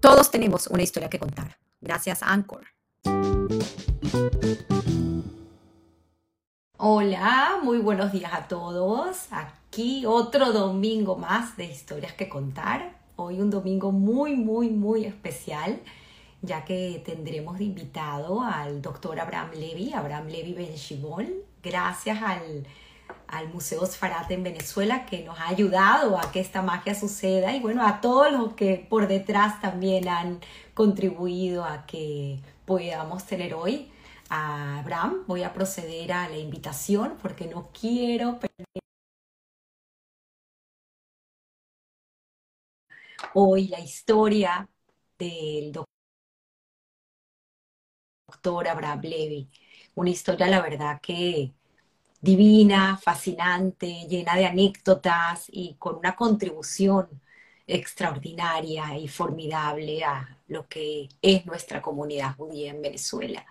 Todos tenemos una historia que contar. Gracias, Anchor. Hola, muy buenos días a todos. Aquí otro domingo más de historias que contar. Hoy un domingo muy, muy, muy especial, ya que tendremos de invitado al doctor Abraham Levy, Abraham Levy Ben Gracias al al Museo Sfarate en Venezuela que nos ha ayudado a que esta magia suceda y bueno, a todos los que por detrás también han contribuido a que podamos tener hoy a Abraham. Voy a proceder a la invitación porque no quiero perder hoy la historia del doctor Abraham Levy. Una historia, la verdad, que divina, fascinante, llena de anécdotas y con una contribución extraordinaria y formidable a lo que es nuestra comunidad judía en Venezuela.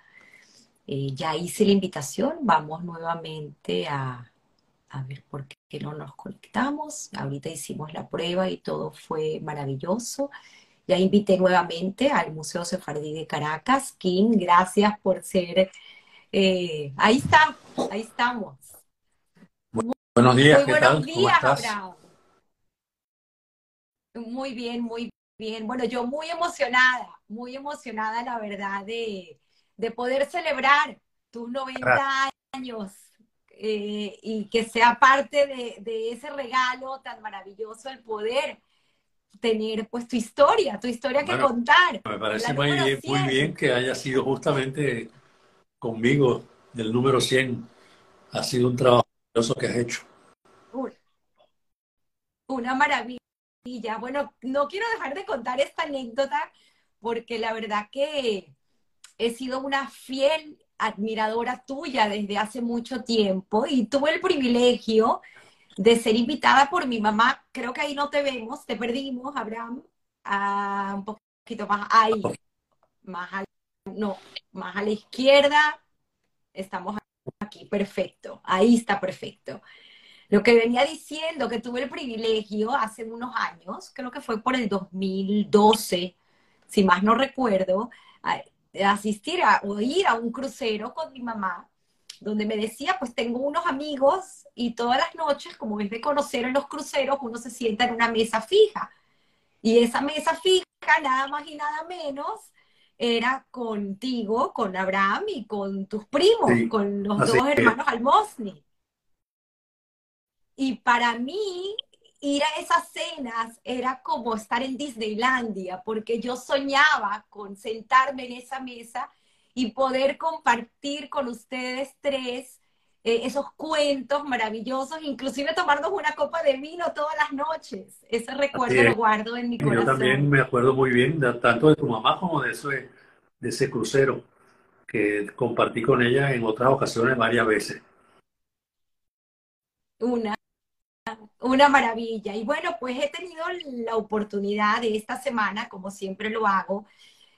Eh, ya hice la invitación, vamos nuevamente a, a ver por qué no nos conectamos. Ahorita hicimos la prueba y todo fue maravilloso. Ya invité nuevamente al Museo Sefardí de Caracas. Kim, gracias por ser eh, ahí está, ahí estamos. Buenos días, ¿qué tal? ¿Cómo estás? Muy bien, muy bien. Bueno, yo muy emocionada, muy emocionada, la verdad, de, poder celebrar tus 90 años eh, y que sea parte de, ese regalo tan maravilloso el poder tener pues tu historia, tu historia que contar. Me parece muy, muy bien que haya sido justamente conmigo del número 100. Ha sido un trabajo que has hecho. Una maravilla. Bueno, no quiero dejar de contar esta anécdota porque la verdad que he sido una fiel admiradora tuya desde hace mucho tiempo y tuve el privilegio de ser invitada por mi mamá. Creo que ahí no te vemos, te perdimos, Abraham, ah, un poquito más ahí, más a, no, más a la izquierda. Estamos aquí, perfecto, ahí está perfecto. Lo que venía diciendo, que tuve el privilegio hace unos años, creo que fue por el 2012, si más no recuerdo, asistir a, o ir a un crucero con mi mamá, donde me decía, pues tengo unos amigos y todas las noches, como es de conocer en los cruceros, uno se sienta en una mesa fija. Y esa mesa fija, nada más y nada menos, era contigo, con Abraham y con tus primos, con los dos hermanos Almosni. Y para mí, ir a esas cenas era como estar en Disneylandia, porque yo soñaba con sentarme en esa mesa y poder compartir con ustedes tres eh, esos cuentos maravillosos, inclusive tomarnos una copa de vino todas las noches. Ese recuerdo lo guardo en mi corazón. Yo también me acuerdo muy bien, tanto de tu mamá como de, ese, de ese crucero que compartí con ella en otras ocasiones varias veces. Una, una maravilla. Y bueno, pues he tenido la oportunidad de esta semana, como siempre lo hago,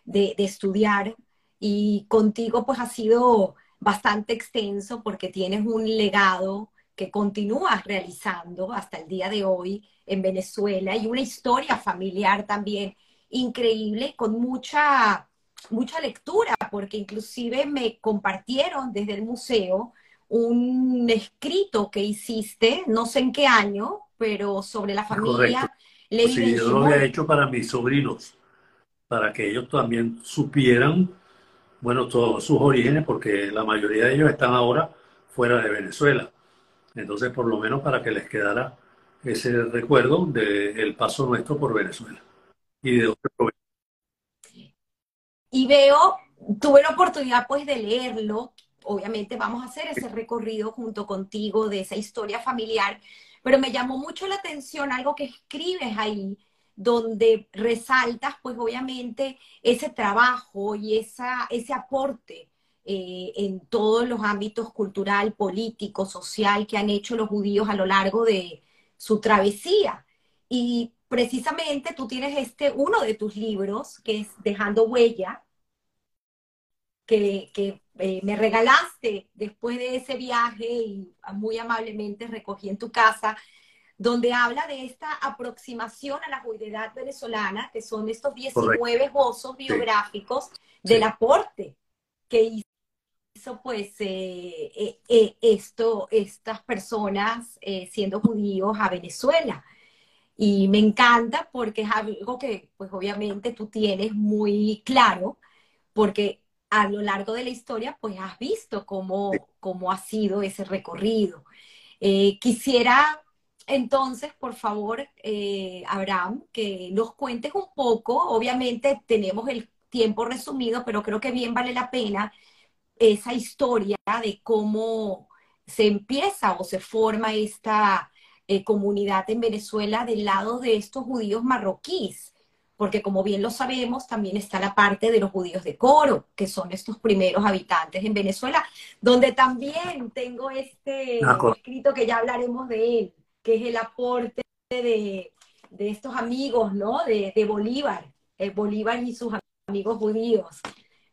de, estudiar y contigo pues ha sido bastante extenso porque tienes un legado que continúas realizando hasta el día de hoy en Venezuela y una historia familiar también increíble con mucha mucha lectura porque inclusive me compartieron desde el museo un escrito que hiciste, no sé en qué año, pero sobre la familia Sí, yo lo había hecho para mis sobrinos, para que ellos también supieran, bueno, todos sus orígenes, porque la mayoría de ellos están ahora fuera de Venezuela. Entonces, por lo menos para que les quedara ese recuerdo del paso nuestro por Venezuela y de Y veo, tuve la oportunidad pues de leerlo, obviamente vamos a hacer ese recorrido junto contigo de esa historia familiar, pero me llamó mucho la atención algo que escribes ahí, donde resaltas, pues obviamente, ese trabajo y esa, ese aporte eh, en todos los ámbitos cultural, político, social que han hecho los judíos a lo largo de su travesía. Y precisamente tú tienes este, uno de tus libros, que es Dejando Huella, que, que eh, me regalaste después de ese viaje y muy amablemente recogí en tu casa, donde habla de esta aproximación a la judeidad venezolana, que son estos 19 esbozos biográficos del aporte que hizo pues eh, eh, eh, esto, estas personas siendo judíos a Venezuela. Y me encanta porque es algo que pues obviamente tú tienes muy claro, porque a lo largo de la historia pues has visto cómo, cómo ha sido ese recorrido. quisiera entonces, por favor, eh, Abraham, que nos cuentes un poco. Obviamente tenemos el tiempo resumido, pero creo que bien vale la pena esa historia de cómo se empieza o se forma esta eh, comunidad en Venezuela del lado de estos judíos marroquíes, porque como bien lo sabemos, también está la parte de los judíos de Coro, que son estos primeros habitantes en Venezuela, donde también tengo este escrito que ya hablaremos de él que es el aporte de, estos amigos, ¿no? De, Bolívar, eh, Bolívar y sus amigos judíos.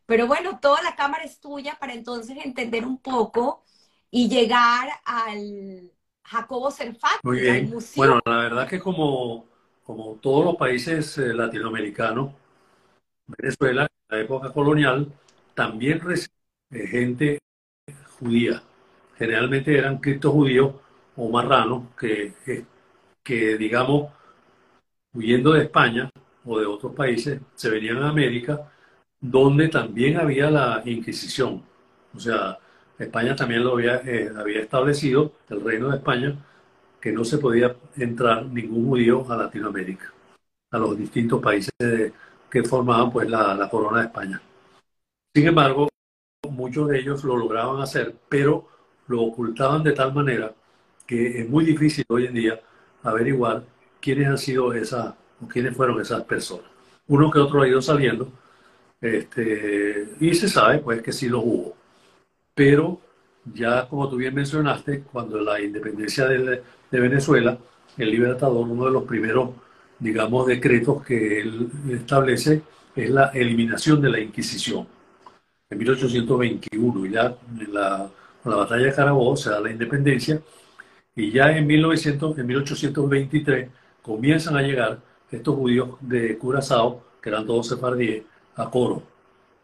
Pero bueno, toda la cámara es tuya para entonces entender un poco y llegar al Jacobo Serfati, Muy bien. Bueno, la verdad que como, como todos los países eh, latinoamericanos, Venezuela, en la época colonial, también recibe gente judía. Generalmente eran cristos judíos o marranos que, que, digamos, huyendo de España o de otros países, se venían a América, donde también había la Inquisición. O sea, España también lo había, eh, había establecido, el reino de España, que no se podía entrar ningún judío a Latinoamérica, a los distintos países que formaban pues la corona de España. Sin embargo, muchos de ellos lo lograban hacer, pero lo ocultaban de tal manera que es muy difícil hoy en día averiguar quiénes han sido esas o quiénes fueron esas personas. Uno que otro ha ido saliendo este, y se sabe pues que sí los hubo. Pero ya como tú bien mencionaste, cuando la independencia de, Venezuela, el libertador, uno de los primeros, digamos, decretos que él establece es la eliminación de la Inquisición. En 1821, ya en la, la batalla de Carabobo se da la independencia y ya en, 1900, en 1823 comienzan a llegar estos judíos de Curazao, que eran todos sefardíes, a Coro.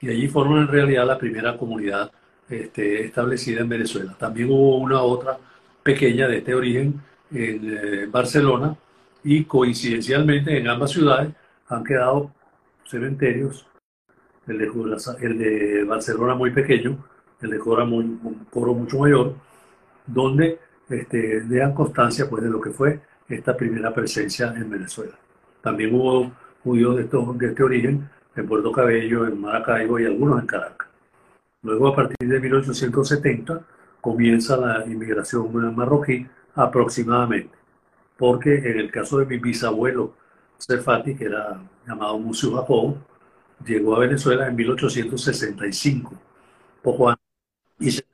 Y allí forman en realidad la primera comunidad este, establecida en Venezuela. También hubo una otra pequeña de este origen en eh, Barcelona y coincidencialmente en ambas ciudades han quedado cementerios, el de, el de Barcelona muy pequeño, el de Coro, muy, Coro mucho mayor, donde este, dejan constancia pues, de lo que fue esta primera presencia en Venezuela. También hubo judíos de, este origen en Puerto Cabello, en Maracaibo y algunos en Caracas. Luego, a partir de 1870, comienza la inmigración marroquí aproximadamente, porque en el caso de mi bisabuelo Cefati, que era llamado Museo Jacobo, llegó a Venezuela en 1865, poco antes, y se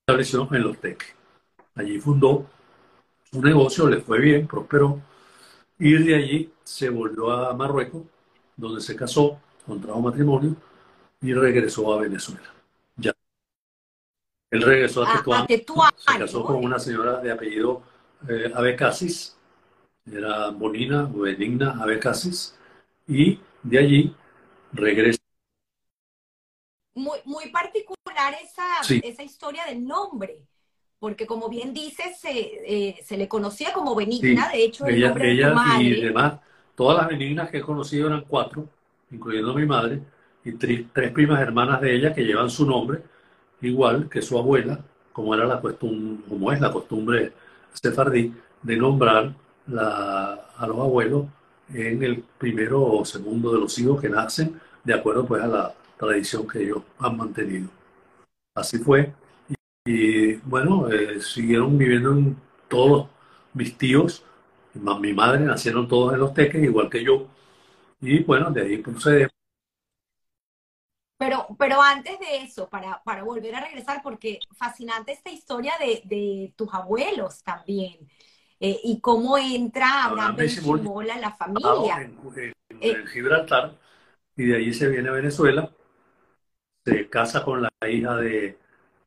estableció en Los Teques. Allí fundó un negocio, le fue bien, prosperó, y de allí se volvió a Marruecos, donde se casó, contrajo matrimonio y regresó a Venezuela. Ya. Él regresó a Tetuán, se casó con una señora de apellido eh, Abecasis, era Bonina o Benigna Abecasis, y de allí regresa. Muy, muy particular esa, esa historia del nombre porque como bien dices, se, eh, se le conocía como Benigna, de hecho, el nombre de madre. Y demás, todas las benignas que he conocido eran cuatro, incluyendo mi madre, y tres, primas hermanas de ella que llevan su nombre, igual que su abuela, como, era la costumbre, como es la costumbre sefardí, de nombrar la, a los abuelos en el primero o segundo de los hijos que nacen, de acuerdo pues a la tradición que ellos han mantenido. Así fue, y bueno, eh, siguieron viviendo en todos mis tíos, mi madre, nacieron todos en los teques, igual que yo. Y bueno, de ahí procede. Pero, pero antes de eso, para, para volver a regresar, porque fascinante esta historia de, de tus abuelos también. Eh, y cómo entra Abraham Chimola la familia. En, en, en, Gibraltar, y de ahí se viene a Venezuela, se casa con la hija de,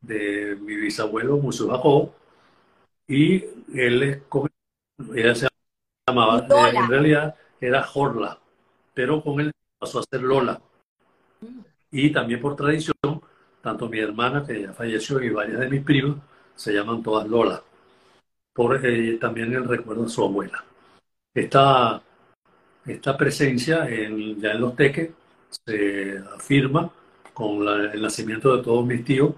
de mi bisabuelo Musu y él es ella se llamaba, eh, en realidad era Jorla, pero con él pasó a ser Lola. Mm. Y también por tradición, tanto mi hermana, que ya falleció, y varias de mis primas, se llaman todas Lola, por eh, también el recuerdo de su abuela. Esta, esta presencia en, ya en los teques se afirma con el nacimiento de todos mis tíos.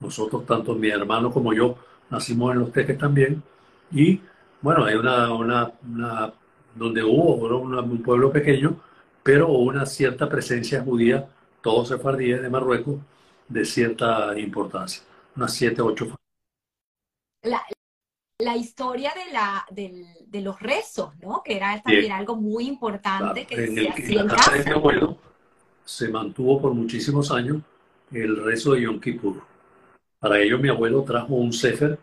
Nosotros, tanto mi hermano como yo, nacimos en los teques también. Y bueno, hay una, una, una donde hubo un pueblo pequeño, pero una cierta presencia judía, todos sefardíes de Marruecos, de cierta importancia, unas siete, ocho la, la historia de, la, de los rezos, ¿no? Que era también algo muy importante que en se hacía en, casa. de mi abuelo se mantuvo por muchísimos años el rezo de Yom Kippur. Para ello mi abuelo trajo un sefer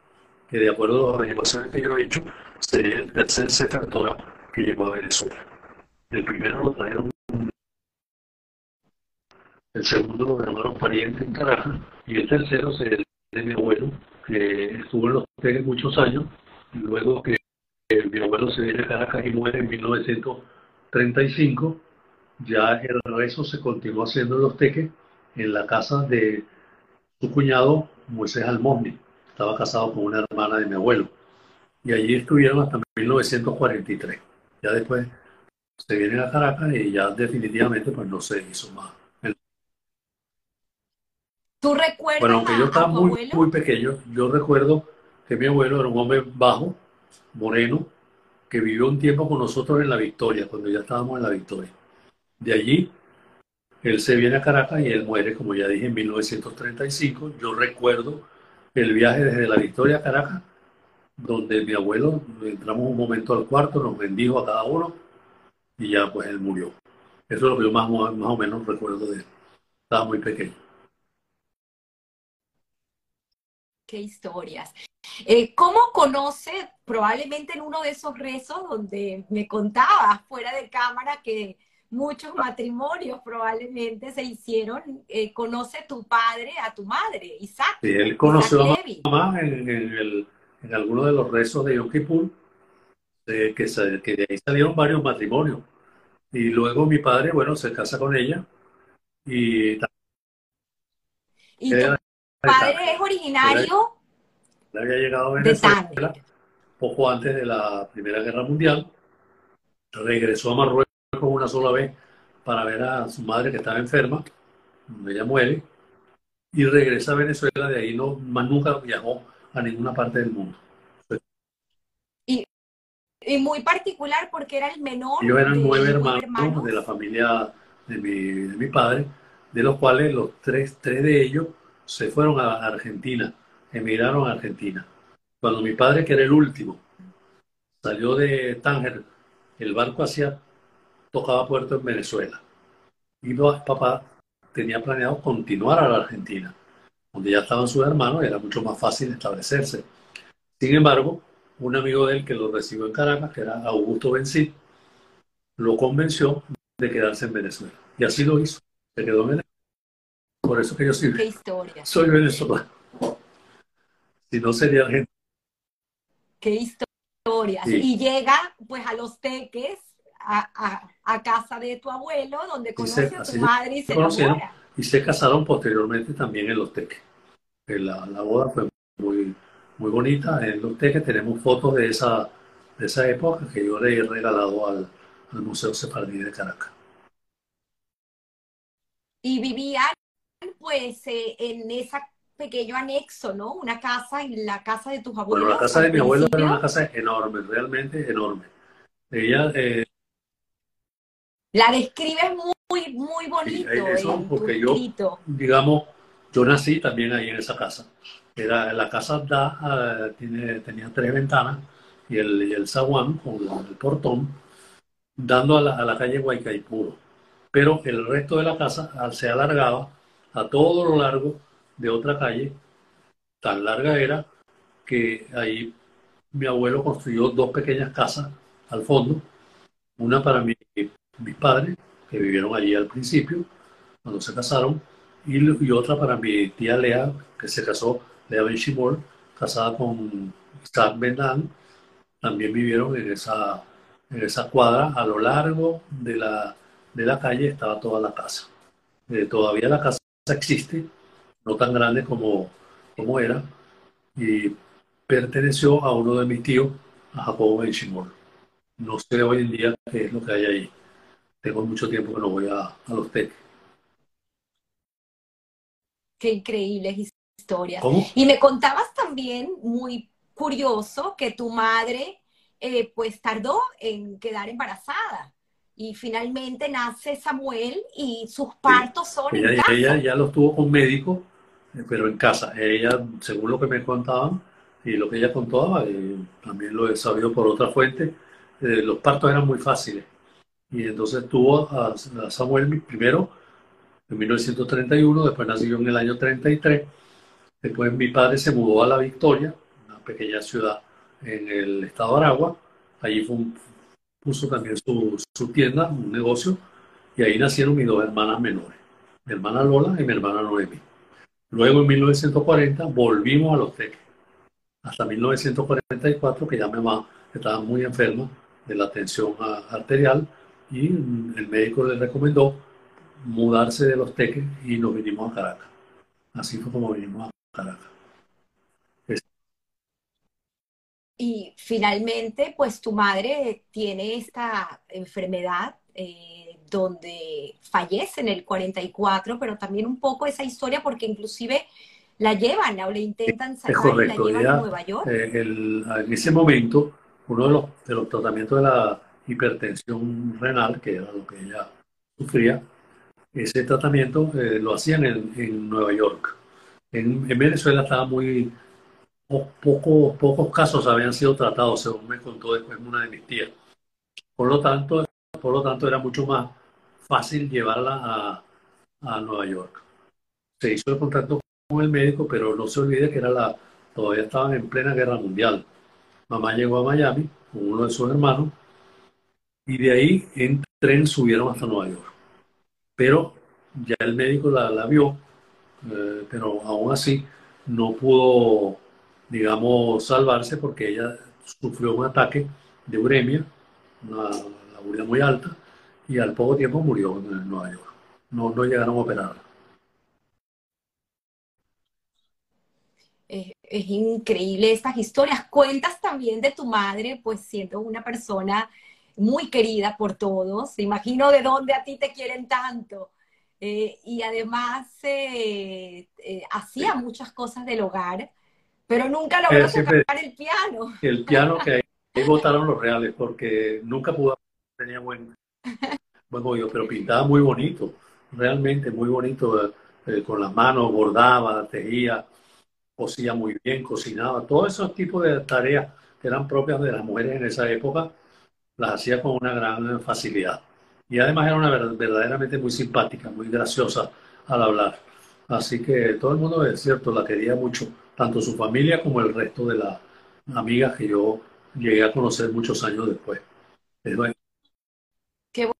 que de acuerdo a las averiguaciones que yo he hecho, sería el tercer sefer Torah que llegó a Venezuela. El primero lo trajeron el segundo lo llamaron pariente en Caracas y el tercero es de mi abuelo que estuvo en los hoteles muchos años, luego que mi abuelo se viene a Caracas y muere en 1935, ya el rezo se continuó haciendo en los teques en la casa de su cuñado Moisés Almosni. Estaba casado con una hermana de mi abuelo. Y allí estuvieron hasta 1943. Ya después se vienen a Caracas y ya definitivamente pues no se hizo más. ¿Tú recuerdas? Bueno, aunque yo estaba muy, muy pequeño, yo recuerdo que mi abuelo era un hombre bajo, moreno, que vivió un tiempo con nosotros en La Victoria, cuando ya estábamos en La Victoria. De allí, él se viene a Caracas y él muere, como ya dije, en 1935. Yo recuerdo el viaje desde La Victoria a Caracas, donde mi abuelo, entramos un momento al cuarto, nos bendijo a cada uno y ya pues él murió. Eso es lo que yo más, más o menos recuerdo de él. Estaba muy pequeño. Qué historias. Eh, ¿Cómo conoce, probablemente en uno de esos rezos donde me contaba fuera de cámara que muchos matrimonios probablemente se hicieron, eh, conoce tu padre a tu madre, Isaac? Sí, él conoció a mamá en, en, alguno de los rezos de Yom Kippur, que, que de ahí salieron varios matrimonios. Y luego mi padre, bueno, se casa con ella y... ¿Y padre es originario. Él había llegado a Venezuela poco antes de la Primera Guerra Mundial. Regresó a Marruecos una sola vez para ver a su madre que estaba enferma, ella muere, y regresa a Venezuela. De ahí no, más nunca viajó a ninguna parte del mundo. Y, y muy particular porque era el menor. Yo eran nueve hermanos, de la familia de mi, de mi padre, de los cuales los tres, tres de ellos se fueron a Argentina, emigraron a Argentina. Cuando mi padre, que era el último, salió de Tánger, el barco hacía, tocaba puerto en Venezuela. Y papá tenía planeado continuar a la Argentina, donde ya estaban sus hermanos y era mucho más fácil establecerse. Sin embargo, un amigo de él que lo recibió en Caracas, que era Augusto Bencí, lo convenció de quedarse en Venezuela. Y así lo hizo. Se quedó en Venezuela por eso que yo soy, soy venezolano. Si no sería gente. Qué historia. Y llega pues a los teques, a, casa de tu abuelo, donde conoce a tu madre y se enamora. Y se casaron posteriormente también en los teques. La, la boda fue muy, muy bonita. En los teques tenemos fotos de esa, de esa época que yo le he regalado al, al Museo Sefardí de Caracas. Y vivían pues eh, en ese pequeño anexo, ¿no? Una casa en la casa de tus abuelos. Bueno, la casa de mi abuelo era una casa enorme, realmente enorme. Ella... Eh, la describe muy, muy bonito. eso, porque yo, digamos, yo nací también ahí en esa casa. Era, la casa da, tiene, tenía tres ventanas y el, y el zaguán con el portón dando a la, a la calle Guaycaipuro. Pero el resto de la casa se alargaba a todo lo largo de otra calle, tan larga era que ahí mi abuelo construyó dos pequeñas casas al fondo, una para mi, mis padres, que vivieron allí al principio, cuando se casaron, y, otra para mi tía Lea, que se casó, Lea Benchimol, casada con Isaac Bendan, también vivieron en esa, en esa cuadra. A lo largo de la, de la calle estaba toda la casa. Eh, todavía la casa existe, no tan grande como, como era, y perteneció a uno de mis tíos, a Jacobo Benchimol. No sé hoy en día qué es lo que hay ahí. Tengo mucho tiempo que no voy a, a los teques. Qué increíbles historias. Y me contabas también, muy curioso, que tu madre eh, pues tardó en quedar embarazada. Y finalmente nace Samuel y sus partos son ella, en casa. Ella ya los tuvo con médico, eh, pero en casa. Ella, según lo que me contaban y lo que ella contaba, y también lo he sabido por otra fuente, eh, los partos eran muy fáciles. Y entonces tuvo a, Samuel primero en 1931, después nació en el año 33. Después mi padre se mudó a La Victoria, una pequeña ciudad en el estado de Aragua. Allí puso también su, su, tienda, un negocio, y ahí nacieron mis dos hermanas menores, mi hermana Lola y mi hermana Noemi. Luego en 1940 volvimos a los teques, hasta 1944 que ya mi mamá estaba muy enferma de la tensión arterial y el médico le recomendó mudarse de los teques y nos vinimos a Caracas. Así fue como vinimos a Caracas. Y finalmente, pues tu madre tiene esta enfermedad eh, donde fallece en el 44, pero también un poco esa historia porque inclusive la llevan o le intentan sacar y la llevan a Nueva York. Eh, en ese momento, uno de los, de los tratamientos de la hipertensión renal, que era lo que ella sufría, ese tratamiento eh, lo hacían en, Nueva York. En, Venezuela estaba muy... Poco, pocos casos habían sido tratados, según me contó después una de mis tías. Por lo tanto, por lo tanto era mucho más fácil llevarla a, a Nueva York. Se hizo el contacto con el médico, pero no se olvide que era la, todavía estaban en plena guerra mundial. Mamá llegó a Miami con uno de sus hermanos y de ahí en tren subieron hasta Nueva York pero ya el médico la, vio, eh, pero aún así no pudo, digamos, salvarse porque ella sufrió un ataque de uremia, una, uremia muy alta, y al poco tiempo murió en Nueva York. No, no llegaron a operarla. Es, es, increíble estas historias. Cuentas también de tu madre, pues siendo una persona muy querida por todos. Imagino de dónde a ti te quieren tanto. Eh, y además eh, eh, hacía muchas cosas del hogar, pero nunca logró tocar el piano. El piano que ahí, votaron los reales, porque nunca pudo, tenía buen, buen pero pintaba muy bonito, realmente muy bonito, con las manos, bordaba, tejía, cosía muy bien, cocinaba, todos esos tipos de tareas que eran propias de las mujeres en esa época, las hacía con una gran facilidad. Y además era una verdaderamente muy simpática, muy graciosa al hablar. Así que todo el mundo, es cierto, la quería mucho, tanto su familia como el resto de las amigas que yo llegué a conocer muchos años después. Qué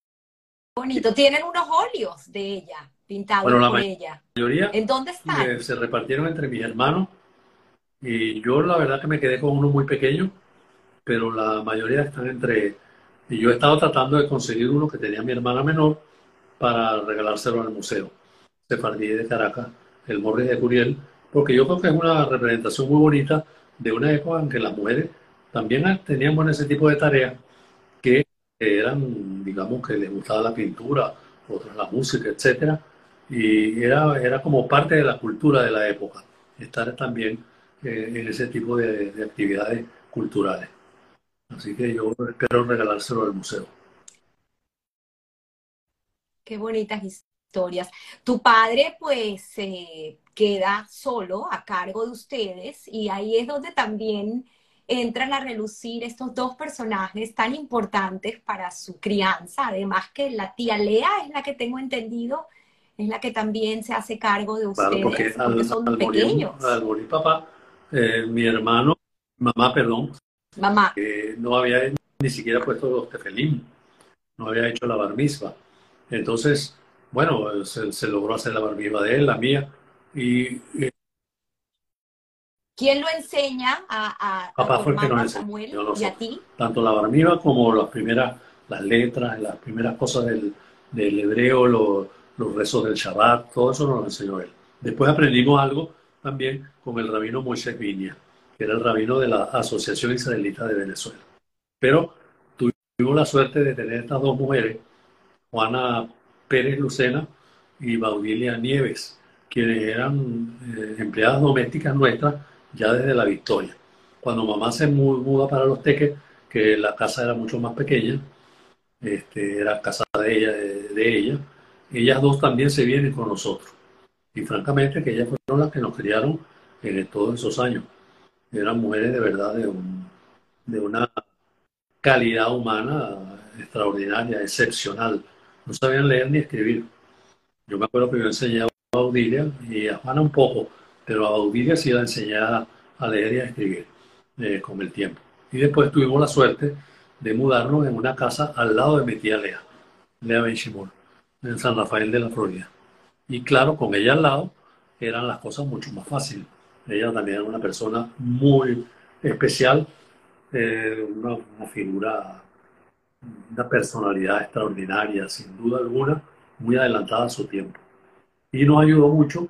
bonito. Tienen unos óleos de ella, pintados por ella. Mayoría ¿En dónde están? Se repartieron entre mis hermanos y yo la verdad que me quedé con uno muy pequeño, pero la mayoría están entre y yo he estado tratando de conseguir uno que tenía mi hermana menor para regalárselo al museo. Sefardí de Caracas, el Morris de Curiel, porque yo creo que es una representación muy bonita de una época en que las mujeres también tenían ese tipo de tareas que eran, digamos, que les gustaba la pintura, otras la música, etcétera, y era, era como parte de la cultura de la época, estar también eh, en ese tipo de actividades culturales. Así que yo espero regalárselo al museo. Qué bonitas historias. Tu padre pues se queda solo a cargo de ustedes y ahí es donde también entran a relucir estos dos personajes tan importantes para su crianza. Además que la tía Lea es la que tengo entendido, es la que también se hace cargo de ustedes, porque, son pequeños. al morir papá, eh, mi hermano, mamá, perdón, Mamá. no había ni siquiera puesto los tefelín, no había hecho la barmisba. Entonces, bueno, se, logró hacer la barmisba de él, la mía, y, ¿Quién lo enseña a, a, Papá a tu fue el que hermano nos enseñó, Samuel no y a ti? Tanto la barmiva como las primeras, las letras, las primeras cosas del, del hebreo, lo- los rezos del Shabbat, todo eso nos lo enseñó él. Después aprendimos algo también con el rabino Moisés Viña, era el rabino de la Asociación Israelita de Venezuela. Pero tuvimos la suerte de tener estas dos mujeres, Juana Pérez Lucena y Baudilia Nieves, quienes eran eh, empleadas domésticas nuestras ya desde la Victoria. Cuando mamá se mu- muda para Los Teques, que la casa era mucho más pequeña, este, era casa de ella, de, de ella, ellas dos también se vienen con nosotros. Y francamente que ellas fueron las que nos criaron en todos esos años. Eran mujeres de verdad de, un- de una calidad humana extraordinaria, excepcional. No sabían leer ni escribir. Yo me acuerdo que yo enseñé a Baudilia y a Juana un poco, pero a Baudilia sí la enseñé a a leer y a escribir eh, con el tiempo. Y después tuvimos la suerte de mudarnos en una casa al lado de mi tía Lea, Lea Benchimol, en San Rafael de la Florida. Y claro, con ella al lado eran las cosas mucho más fáciles. Ella también era una persona muy especial, eh, una, figura, una personalidad extraordinaria, sin duda alguna, muy adelantada a su tiempo. Y nos ayudó mucho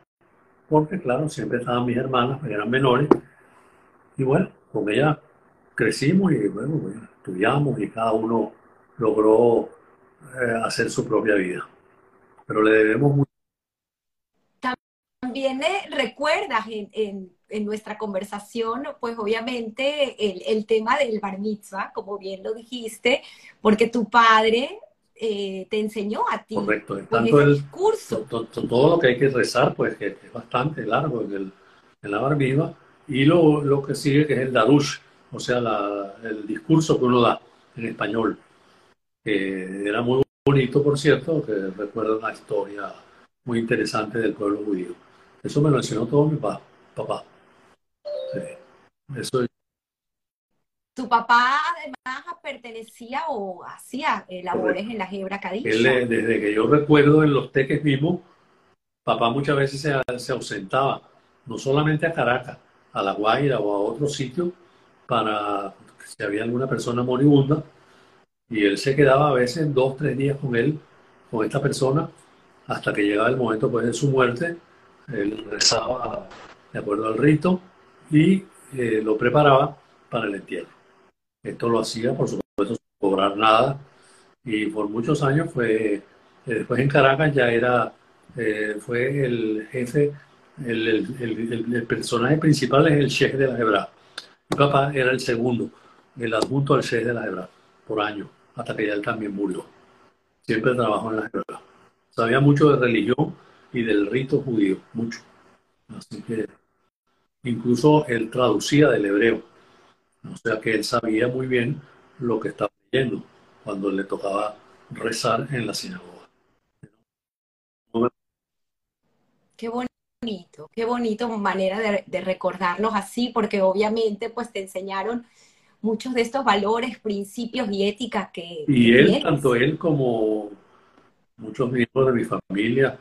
porque, claro, siempre estaban mis hermanas, que eran menores, y bueno, con ella crecimos y bueno, bueno, estudiamos y cada uno logró eh, hacer su propia vida. Pero le debemos. También eh, recuerdas en, en- en nuestra conversación, pues obviamente el, el tema del bar mitzvah, como bien lo dijiste, porque tu padre eh, te enseñó a ti Correcto, es tanto el, discurso. to- to- todo lo que hay que rezar, pues que es bastante largo en, el, en la barbiva, y lo, lo que sigue que es el darush, o sea, la- el discurso que uno da en español, que era muy bonito, por cierto, que recuerda una historia muy interesante del pueblo judío. Eso me lo enseñó todo mi pa- papá. Sí. Eso Tu papá además pertenecía o hacía eh, labores en la Hebra Él, Kadisha. eh, desde que yo recuerdo en los teques mismos, papá muchas veces se, se ausentaba, no solamente a Caracas, a La Guaira o a otro sitio, para si había alguna persona moribunda, y él se quedaba a veces dos, tres días con él, con esta persona, hasta que llegaba el momento pues, de su muerte, él rezaba de acuerdo al rito y eh, lo preparaba para el entierro. Esto lo hacía, por supuesto, sin cobrar nada, y por muchos años fue, eh, después en Caracas ya era, eh, fue el jefe, el, el- el- personaje principal es el sheikh de la Hebra. Mi papá era el segundo, el adjunto al sheikh de la Hebra, por año, hasta que ya él también murió. Siempre trabajó en la Hebra. Sabía mucho de religión y del rito judío, mucho. Así que incluso él traducía del hebreo. O sea que él sabía muy bien lo que estaba leyendo cuando le tocaba rezar en la sinagoga. Qué bonito, qué bonito manera de, de recordarlos así, porque obviamente pues te enseñaron muchos de estos valores, principios y éticas que, Y él, tanto él como muchos miembros de mi familia,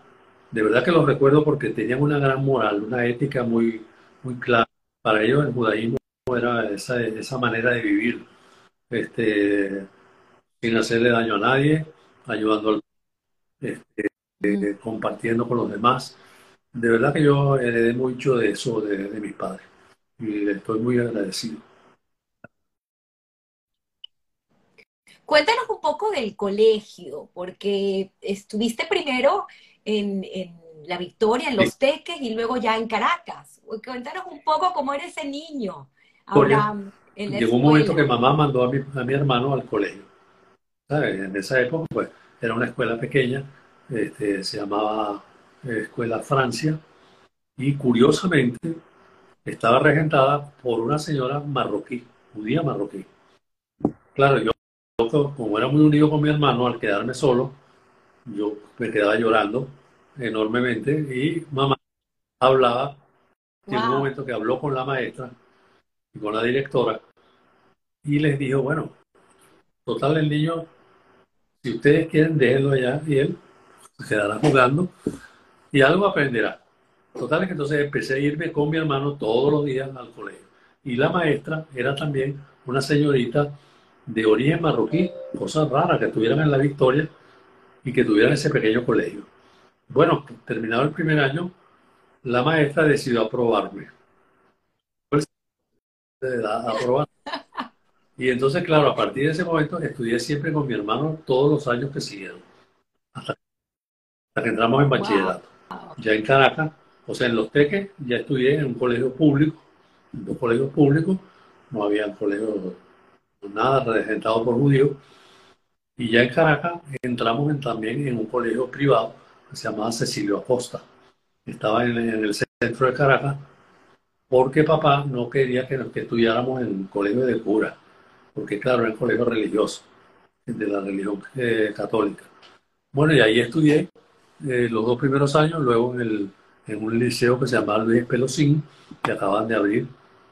de verdad que los recuerdo porque tenían una gran moral, una ética muy, muy clara. Para ellos el judaísmo era esa, esa manera de vivir, este, sin hacerle daño a nadie, ayudando al este, Mm. compartiendo con los demás. De verdad que yo heredé mucho de eso de, de mis padres y le estoy muy agradecido. Cuéntanos un poco del colegio, porque estuviste primero en, en La Victoria, en Sí. Los Teques y luego ya en Caracas. Cuéntanos un poco cómo era ese niño, Porque Abraham, en Llegó un momento que escuela. mamá mandó a mi, a mi hermano al colegio. ¿Sabes? En esa época, pues, era una escuela pequeña, este, se llamaba eh, Escuela Francia, y curiosamente estaba regentada por una señora marroquí, judía marroquí. Claro, yo como era muy unido con mi hermano, al quedarme solo, yo me quedaba llorando enormemente y mamá hablaba, llegó un momento que habló con la maestra y con la directora y les dijo, bueno, total el niño, si ustedes quieren, déjenlo allá y él se quedará jugando y algo aprenderá. Total que entonces empecé a irme con mi hermano todos los días al colegio. Y la maestra era también una señorita de origen marroquí, cosas raras que estuvieran en la Victoria y que tuvieran ese pequeño colegio. Bueno, terminado el primer año, la maestra decidió aprobarme. Y entonces, claro, a partir de ese momento estudié siempre con mi hermano todos los años que siguieron, hasta, que entramos en bachillerato. Ya en Caracas, o sea, en Los Teques, ya estudié en un colegio público, en dos colegios públicos, no había colegio nada regentado por judíos. Y ya en Caracas entramos en, también en un colegio privado que se llamaba Cecilio Acosta. Estaba en, el centro de Caracas porque papá no quería que, que estudiáramos en colegio de cura, porque claro, era un colegio religioso, de la religión eh, católica. Bueno, y ahí estudié eh, los dos primeros años, luego en, el, en un liceo que se llamaba Luis Pelosín, que acaban de abrir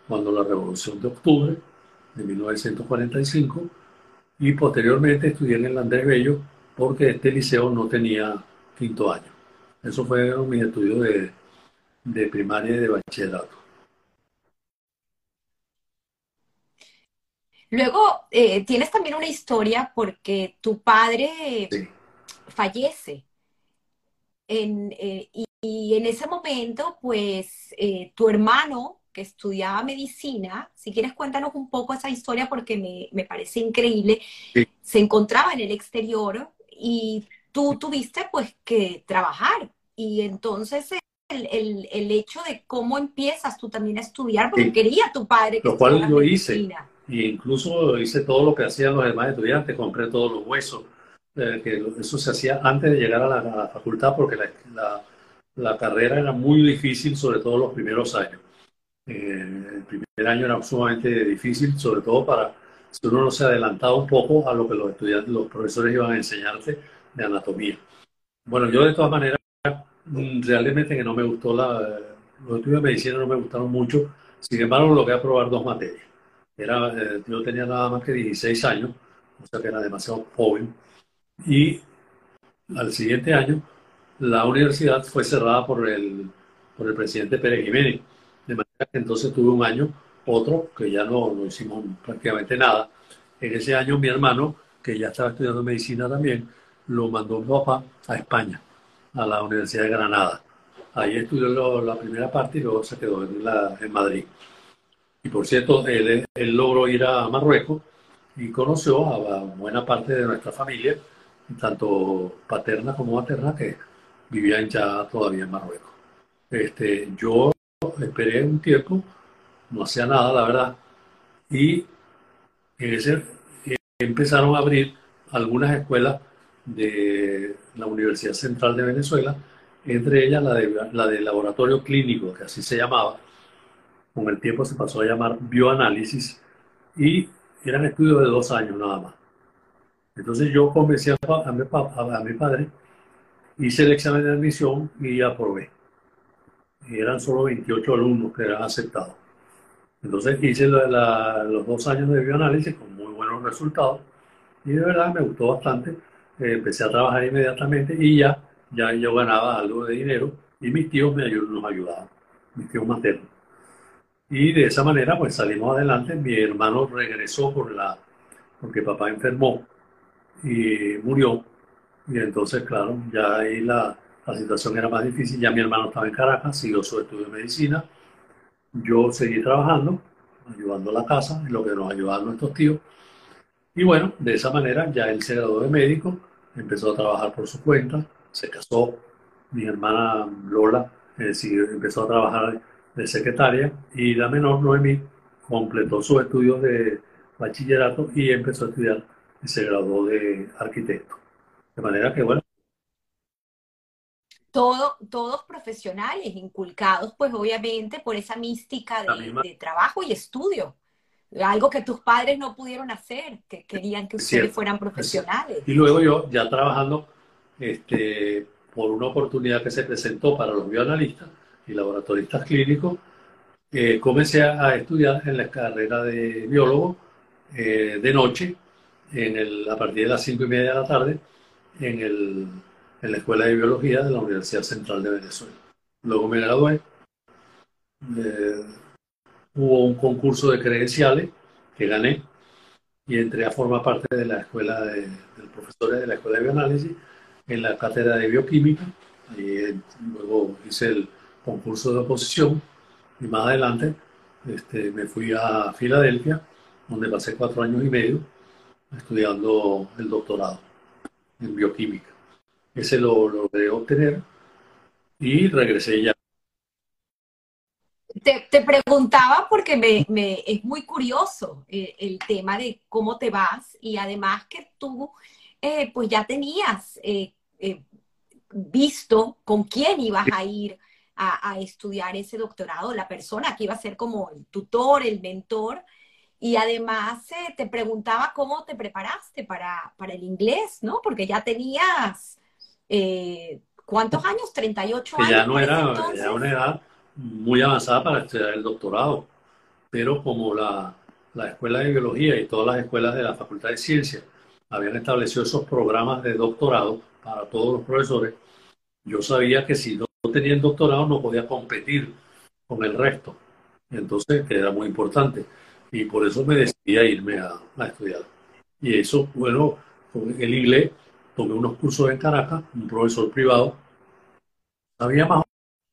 cuando la Revolución de Octubre de 1945, y posteriormente estudié en el Andrés Bello porque este liceo no tenía quinto año. Eso fue mi estudio de, de primaria y de bachillerato. Luego, eh, tienes también una historia porque tu padre fallece. Eh, y, en ese momento, pues, eh, tu hermano, que estudiaba medicina, si quieres cuéntanos un poco esa historia porque me, me parece increíble, se encontraba en el exterior y tú tuviste pues que trabajar. Y entonces el, el, el hecho de cómo empiezas tú también a estudiar, porque quería tu padre que Lo cual yo hice. Y incluso hice todo lo que hacían los demás estudiantes, compré todos los huesos, eh, que eso se hacía antes de llegar a la, facultad porque la, la, la, carrera era muy difícil, sobre todo los primeros años. Eh, el primer año era sumamente difícil, sobre todo para si uno no se adelantaba un poco a lo que los estudiantes, los profesores iban a enseñarte de anatomía. Bueno, yo de todas maneras, mm, realmente que no me gustó la, los estudios de medicina no me gustaron mucho, sin embargo logré aprobar dos materias. Era, eh, yo tenía nada más que 16 años, o sea que era demasiado joven. Y al siguiente año, la universidad fue cerrada por el, por el presidente Pérez Jiménez. Entonces tuve un año, otro, que ya no, no hicimos prácticamente nada. En ese año mi hermano, que ya estaba estudiando medicina también, lo mandó mi papá a España, a la Universidad de Granada. Ahí estudió la primera parte y luego se quedó en, la, en Madrid. Y por cierto, él, logró ir a Marruecos y conoció a, buena parte de nuestra familia, tanto paterna como materna, que vivían ya todavía en Marruecos. Este, yo esperé un tiempo, no hacía nada, la verdad, y ese, empezaron a abrir algunas escuelas de la Universidad Central de Venezuela, entre ellas la de, la de laboratorio clínico, que así se llamaba, con el tiempo se pasó a llamar bioanálisis y eran estudios de dos años nada más. Entonces yo convencí a, mi padre, hice el examen de admisión y aprobé. Y eran solo 28 alumnos que eran aceptados. Entonces hice los dos años de bioanálisis con muy buenos resultados y de verdad me gustó bastante. Eh, empecé a trabajar inmediatamente y ya, ya yo ganaba algo de dinero y mis tíos me nos ayudaban, mis tíos maternos. Y de esa manera pues salimos adelante. Mi hermano regresó por la, porque papá enfermó y murió. Y entonces, claro, ya ahí la, la situación era más difícil. Ya mi hermano estaba en Caracas, siguió su estudio de medicina. Yo seguí trabajando, ayudando a la casa, en lo que nos ayudaban nuestros tíos. Y bueno, de esa manera ya él se graduó de médico, empezó a trabajar por su cuenta, se casó. Mi hermana Lola eh, empezó a trabajar de secretaria y la menor, Noemí, completó sus estudios de bachillerato y empezó a estudiar y se graduó de arquitecto. De manera que, bueno. Todo, todos profesionales, inculcados, pues obviamente por esa mística de, trabajo y estudio. Algo que tus padres no pudieron hacer, que querían que ustedes fueran profesionales. Y luego yo, ya trabajando este, por una oportunidad que se presentó para los bioanalistas, y laboratoristas clínicos, eh, comencé a estudiar en la carrera de biólogo eh, de noche, en el, a partir de las cinco y media de la tarde, en, el, en la Escuela de Biología de la Universidad Central de Venezuela. Luego me gradué. Eh, hubo un concurso de credenciales que gané y entré a formar parte de la escuela de, del profesor de la escuela de bioanálisis en la cátedra de bioquímica. Y luego hice el concurso de oposición y más adelante este, me fui a Filadelfia, donde pasé cuatro años y medio estudiando el doctorado en bioquímica. Ese lo logré obtener y regresé ya. Te, te preguntaba porque me, me, es muy curioso eh, el tema de cómo te vas y además que tú eh, pues ya tenías eh, visto con quién ibas a ir a, a, estudiar ese doctorado, la persona que iba a ser como el tutor, el mentor, y además te preguntaba cómo te preparaste para, para, el inglés, ¿no? Porque ya tenías, eh, ¿cuántos años? 38 años. Ya no era, ya una edad muy avanzada para estudiar el doctorado, pero como la, la Escuela de Biología y todas las escuelas de la Facultad de Ciencias habían establecido esos programas de doctorado para todos los profesores, yo sabía que si no tenía el doctorado no podía competir con el resto. Entonces, que era muy importante. Y por eso me decidí a irme a, a estudiar. Y eso, bueno, el inglés, tomé unos cursos en Caracas, un profesor privado. Sabía más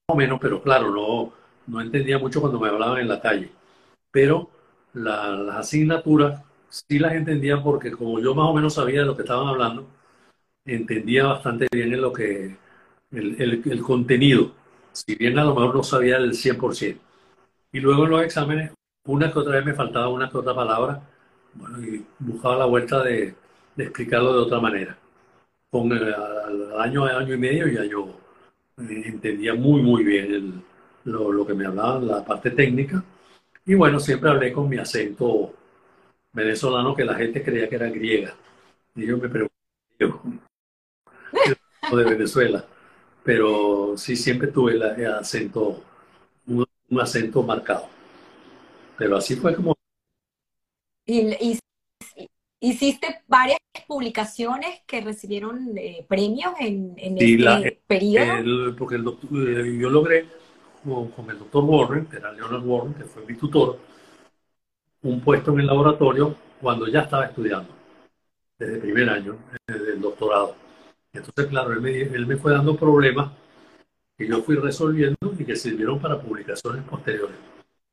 o menos, pero claro, no, no entendía mucho cuando me hablaban en la calle. Pero la, las asignaturas sí las entendía porque como yo más o menos sabía de lo que estaban hablando, entendía bastante bien en lo que el, el, el, contenido, si bien a lo mejor no sabía el 100%. Y luego en los exámenes, una que otra vez me faltaba una que otra palabra, bueno, y buscaba la vuelta de, de explicarlo de otra manera. Con el, al año, año y medio ya yo eh, entendía muy, muy bien el, lo, lo, que me hablaban, la parte técnica. Y bueno, siempre hablé con mi acento venezolano que la gente creía que era griega. Y yo me pregunté, de Venezuela pero sí siempre tuve el, acento, un, acento marcado. Pero así fue como... Hiciste varias publicaciones que recibieron eh, premios en, en sí, este la, periodo. El, porque el doctor, eh, yo logré con, con, el doctor Warren, que era Leonard Warren, que fue mi tutor, un puesto en el laboratorio cuando ya estaba estudiando, desde el primer año eh, del doctorado. Entonces, claro, él me, él me fue dando problemas que yo fui resolviendo y que sirvieron para publicaciones posteriores.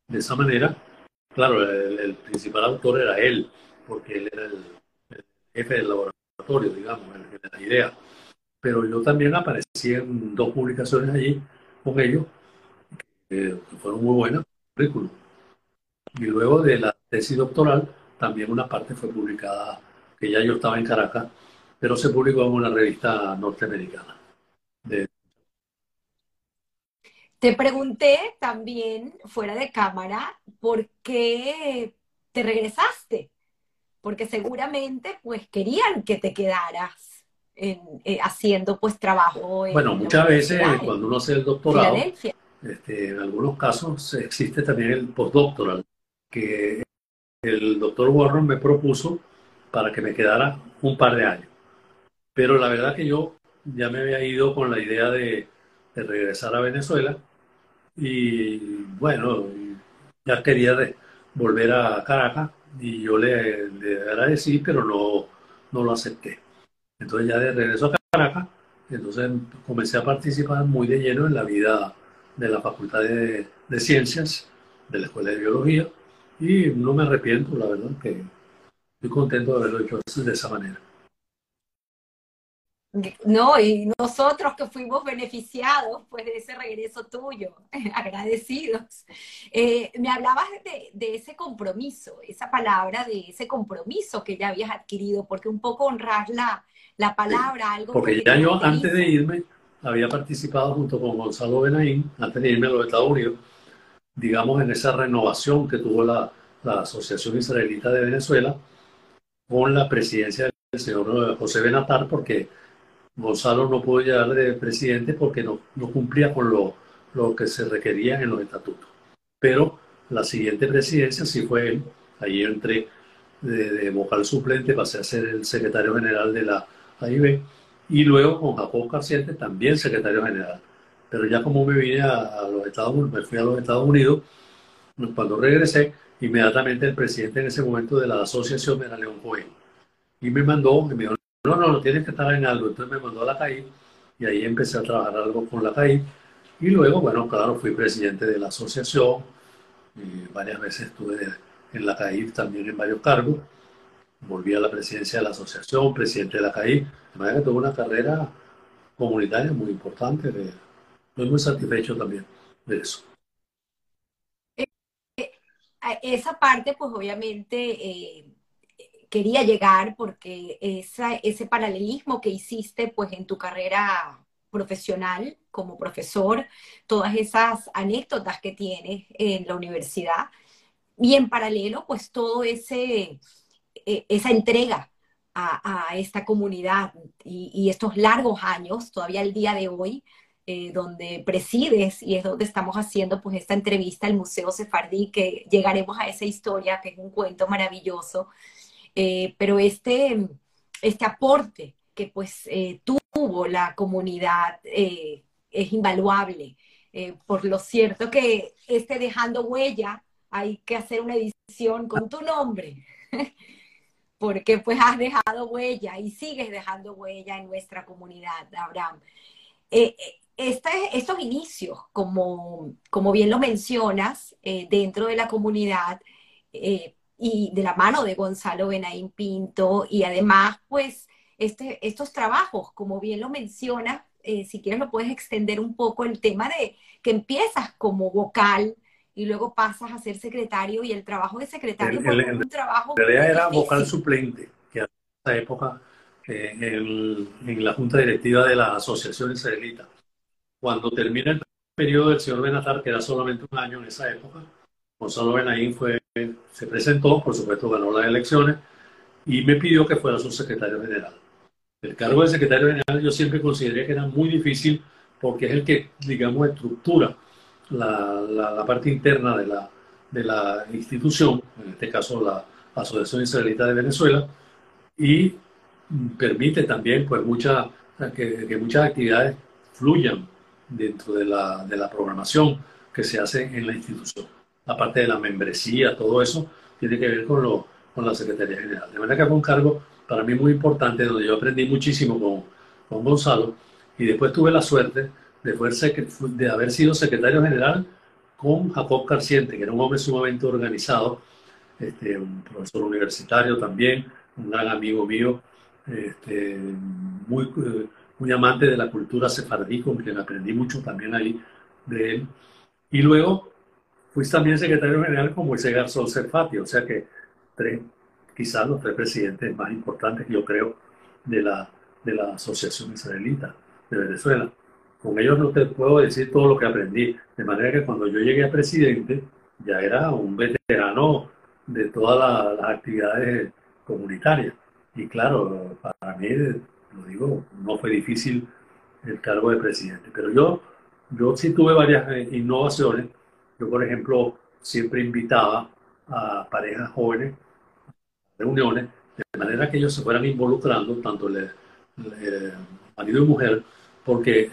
De esa manera, claro, el, el principal autor era él, porque él era el, el jefe del laboratorio, digamos, el, de la idea. Pero yo también aparecí en dos publicaciones allí con ellos, que fueron muy buenas, currículum. Y luego de la tesis doctoral, también una parte fue publicada, que ya yo estaba en Caracas, pero se publicó en una revista norteamericana. De... Te pregunté también, fuera de cámara, por qué te regresaste, porque seguramente pues querían que te quedaras en, eh, haciendo pues trabajo. En bueno, muchas veces cuando uno hace el doctorado, este, en algunos casos existe también el postdoctoral, que el doctor Warren me propuso para que me quedara un par de años. Pero la verdad que yo ya me había ido con la idea de, de regresar a Venezuela y bueno, ya quería de, volver a Caracas y yo le, le, agradecí, pero no, no lo acepté. Entonces ya de regreso a Caracas, entonces comencé a participar muy de lleno en la vida de la Facultad de, de Ciencias, de la Escuela de Biología, y no me arrepiento, la verdad, que estoy contento de haberlo hecho de esa manera. No, y nosotros que fuimos beneficiados pues de ese regreso tuyo, agradecidos. Eh, me hablabas de, de, ese compromiso, esa palabra de ese compromiso que ya habías adquirido, porque un poco honrar la, la palabra, algo Porque ya yo antes de irme había participado junto con Gonzalo Benaín, antes de irme a los Estados Unidos, digamos en esa renovación que tuvo la, la Asociación Israelita de Venezuela con la presidencia del señor José Benatar, porque Gonzalo no pudo llegar de presidente porque no, cumplía con lo, que se requería en los estatutos. Pero la siguiente presidencia sí fue él. Ahí entré de, de, vocal suplente, pasé a ser el secretario general de la AIB y luego con Jacob Carciente también secretario general. Pero ya como me vine a, los Estados Unidos, me fui a los Estados Unidos, cuando regresé, inmediatamente el presidente en ese momento de la asociación era León Cohen. Y me mandó, me dijo, no, no, tienes que estar en algo. Entonces me mandó a la CAI y ahí empecé a trabajar algo con la CAI. Y luego, bueno, claro, fui presidente de la asociación y varias veces estuve en la CAI también en varios cargos. Volví a la presidencia de la asociación, presidente de la CAI. De manera que tuve una carrera comunitaria muy importante. estoy muy satisfecho también de eso. Eh, eh, esa parte, pues obviamente eh, quería llegar porque esa, ese paralelismo que hiciste pues en tu carrera profesional como profesor, todas esas anécdotas que tienes en la universidad y en paralelo pues todo ese e, esa entrega a, esta comunidad y, estos largos años, todavía el día de hoy, eh, donde presides y es donde estamos haciendo pues esta entrevista al Museo Sefardí, que llegaremos a esa historia, que es un cuento maravilloso, eh, pero este, este aporte que pues eh, tuvo la comunidad es invaluable. por lo cierto que este dejando huella, hay que hacer una edición con tu nombre. porque pues has dejado huella y sigues dejando huella en nuestra comunidad, Abraham. Eh, eh, estos inicios, como, como bien lo mencionas, eh, dentro de la comunidad y de la mano de Gonzalo Benaín Pinto, y además, pues, este, estos trabajos, como bien lo mencionas, si quieres lo puedes extender un poco el tema de que empiezas como vocal, y luego pasas a ser secretario y el trabajo de secretario fue un trabajo... En realidad era vocal suplente, que en esa época eh, en, la junta directiva de la Asociación Israelita. Cuando termina el periodo del señor Benatar, que era solamente un año en esa época, Gonzalo Benaín fue, se presentó, por supuesto ganó las elecciones, y me pidió que fuera su secretario general. El cargo de secretario general yo siempre consideré que era muy difícil porque es el que, digamos, estructura la, parte interna de la, de la institución, en este caso la Asociación Israelita de Venezuela, y permite también pues, mucha, que, que, muchas actividades fluyan dentro de la, de la programación que se hace en la institución. La parte de la membresía, todo eso tiene que ver con, lo, con la Secretaría General. De manera que fue un cargo para mí muy importante, donde yo aprendí muchísimo con, con Gonzalo, y después tuve la suerte de, de haber sido secretario general con Jacob Carciente, que era un hombre sumamente organizado, este, un profesor universitario también, un gran amigo mío, este, muy, muy amante de la cultura sefardí, con quien aprendí mucho también ahí de él. Y luego fui también secretario general con Moisés Garzón Cerfati, o sea que tres, quizás los tres presidentes más importantes, yo creo, de la, de la Asociación Israelita de Venezuela con ellos no te puedo decir todo lo que aprendí. De manera que cuando yo llegué a presidente, ya era un veterano de todas las, actividades comunitarias. Y claro, para mí, lo digo, no fue difícil el cargo de presidente. Pero yo, yo sí tuve varias eh, innovaciones. Yo, por ejemplo, siempre invitaba a parejas jóvenes, reuniones, de manera que ellos se fueran involucrando, tanto el marido y mujer, porque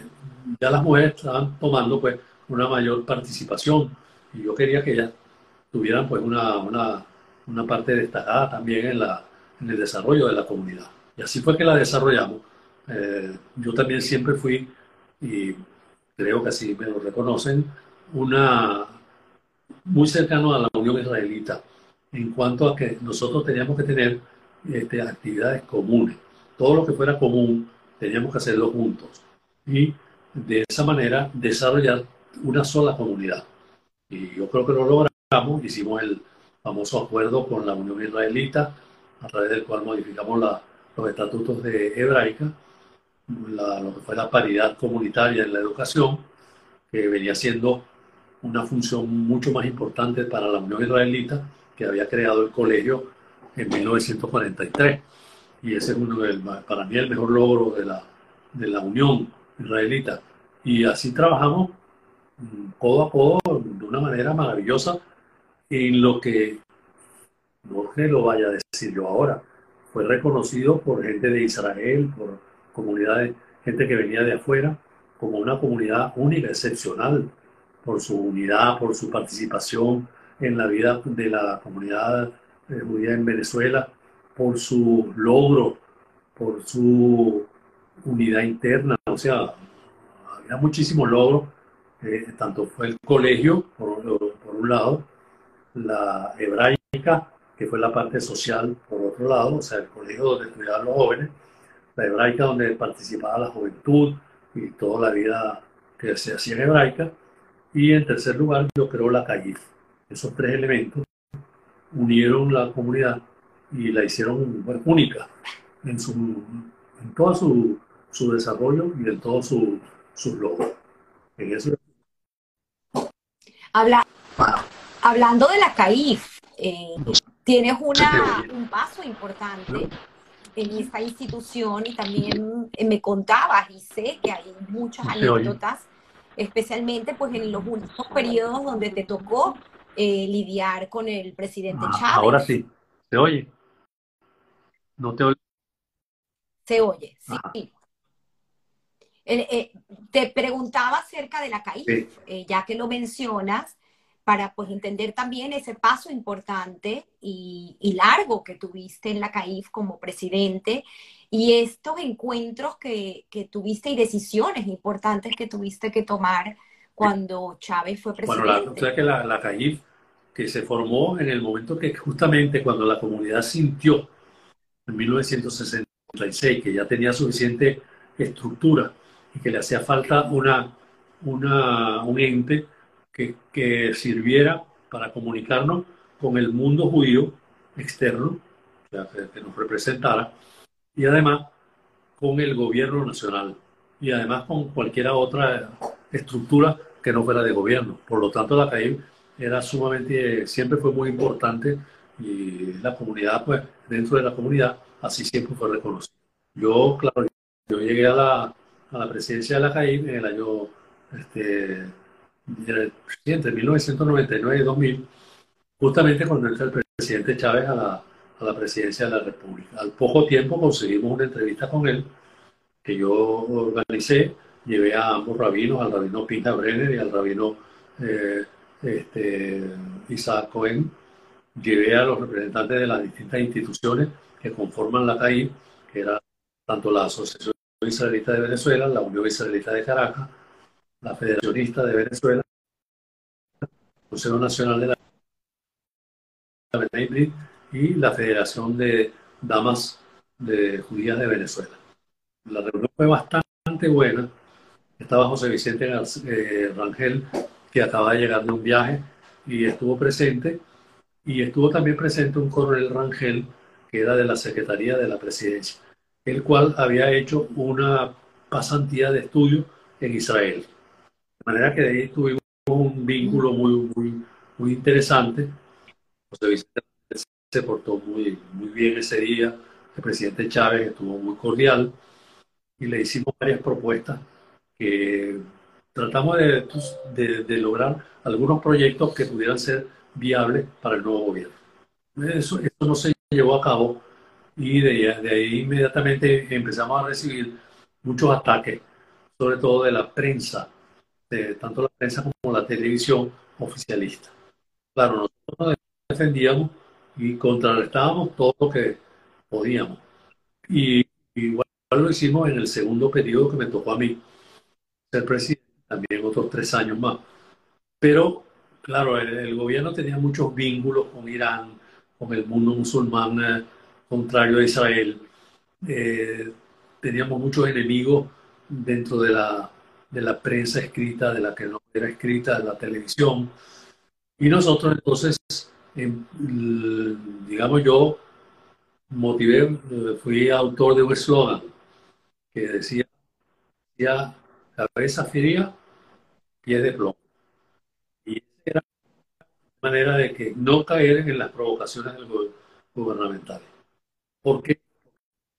ya las mujeres estaban tomando pues una mayor participación y yo quería que ellas tuvieran pues una, una, una parte destacada también en, la, en el desarrollo de la comunidad. Y así fue que la desarrollamos. Eh, yo también siempre fui, y creo que así me lo reconocen, una muy cercano a la Unión Israelita en cuanto a que nosotros teníamos que tener este, actividades comunes. Todo lo que fuera común teníamos que hacerlo juntos. Y de esa manera desarrollar una sola comunidad. Y yo creo que lo logramos, hicimos el famoso acuerdo con la Unión Israelita, a través del cual modificamos los estatutos de hebraica, lo que fue la paridad comunitaria en la educación, que venía siendo una función mucho más importante para la Unión Israelita, que había creado el colegio en 1943. Y ese es uno del, para mí el mejor logro de la, de la Unión Israelita. Y así trabajamos mm, codo a codo de una manera maravillosa en lo que, no que lo vaya a decir yo ahora, fue reconocido por gente de Israel, por comunidades, gente que venía de afuera, como una comunidad única, excepcional, por su unidad, por su participación en la vida de la comunidad eh, judía en Venezuela, por su logro, por su unidad interna, o sea, había muchísimos logros, eh, tanto fue el colegio, por, por un lado, la hebraica, que fue la parte social, por otro lado, o sea, el colegio donde estudiaban los jóvenes, la hebraica donde participaba la juventud y toda la vida que se hacía en hebraica, y en tercer lugar yo creo la CAIF. Esos tres elementos unieron la comunidad y la hicieron única en, su, en todo su, su desarrollo y en todos sus su logros. En eso... Habla, hablando de la CAIF, eh, tienes una, un paso importante en esta institución y también me contabas y sé que hay muchas anécdotas, especialmente pues en los últimos periodos donde te tocó eh, lidiar con el presidente ah, Chávez. Ahora sí, ¿se oye? No te oye. Se oye, sí. Ah. Eh, te preguntaba acerca de la CAIF, ya que lo mencionas, para pues entender también ese paso importante y, largo que tuviste en la CAIF como presidente y estos encuentros que, tuviste y decisiones importantes que tuviste que tomar cuando Chávez fue presidente. Bueno, la, o sea que la, la CAIF que se formó en el momento que justamente cuando la comunidad sintió en 1966 que ya tenía suficiente estructura y que le hacía falta una, una, un ente que, sirviera para comunicarnos con el mundo judío externo, que, nos representara, y además con el gobierno nacional, y además con cualquier otra estructura que no fuera de gobierno. Por lo tanto, la CAIB era sumamente, siempre fue muy importante y la comunidad, pues dentro de la comunidad, así siempre fue reconocida. Yo, claro, yo llegué a la, a la presidencia de la CAIB en el año este, entre 1999 y 2000, justamente cuando entra el presidente Chávez a la, a la presidencia de la República. Al poco tiempo conseguimos una entrevista con él que yo organicé, llevé a ambos rabinos, al rabino Pinta Brenner y al rabino eh, este, Isaac Cohen, llevé a los representantes de las distintas instituciones que conforman la CAI, que era tanto la Asociación Israelita de Venezuela, la Unión Israelita de Caracas, la Federacionista de Venezuela, el Consejo Nacional de la y la Federación de Damas de Judías de Venezuela. La reunión fue bastante buena. Estaba José Vicente eh, Rangel, que acaba de llegar de un viaje y estuvo presente. Y estuvo también presente un coronel Rangel, que era de la Secretaría de la Presidencia, el cual había hecho una pasantía de estudio en Israel manera que de ahí tuvimos un vínculo muy, muy, muy interesante. José Vicente se portó muy, muy bien ese día. El presidente Chávez estuvo muy cordial y le hicimos varias propuestas que tratamos de, de, de lograr algunos proyectos que pudieran ser viables para el nuevo gobierno. Eso, eso no se llevó a cabo y de, de, ahí inmediatamente empezamos a recibir muchos ataques, sobre todo de la prensa tanto la prensa como la televisión oficialista. Claro, nosotros nos defendíamos y contrarrestábamos todo lo que podíamos. Y igual lo hicimos en el segundo periodo que me tocó a mí ser presidente, también otros tres años más. Pero, claro, el, gobierno tenía muchos vínculos con Irán, con el mundo musulmán eh, contrario a Israel. Eh, teníamos muchos enemigos dentro de la de la prensa escrita, de la que no era escrita, de la televisión. Y nosotros entonces, digamos yo, motivé, eh, fui autor de un eslogan que decía, decía cabeza fría, pie de plomo. Y era una manera de que no caer en las provocaciones del gubernamental. Porque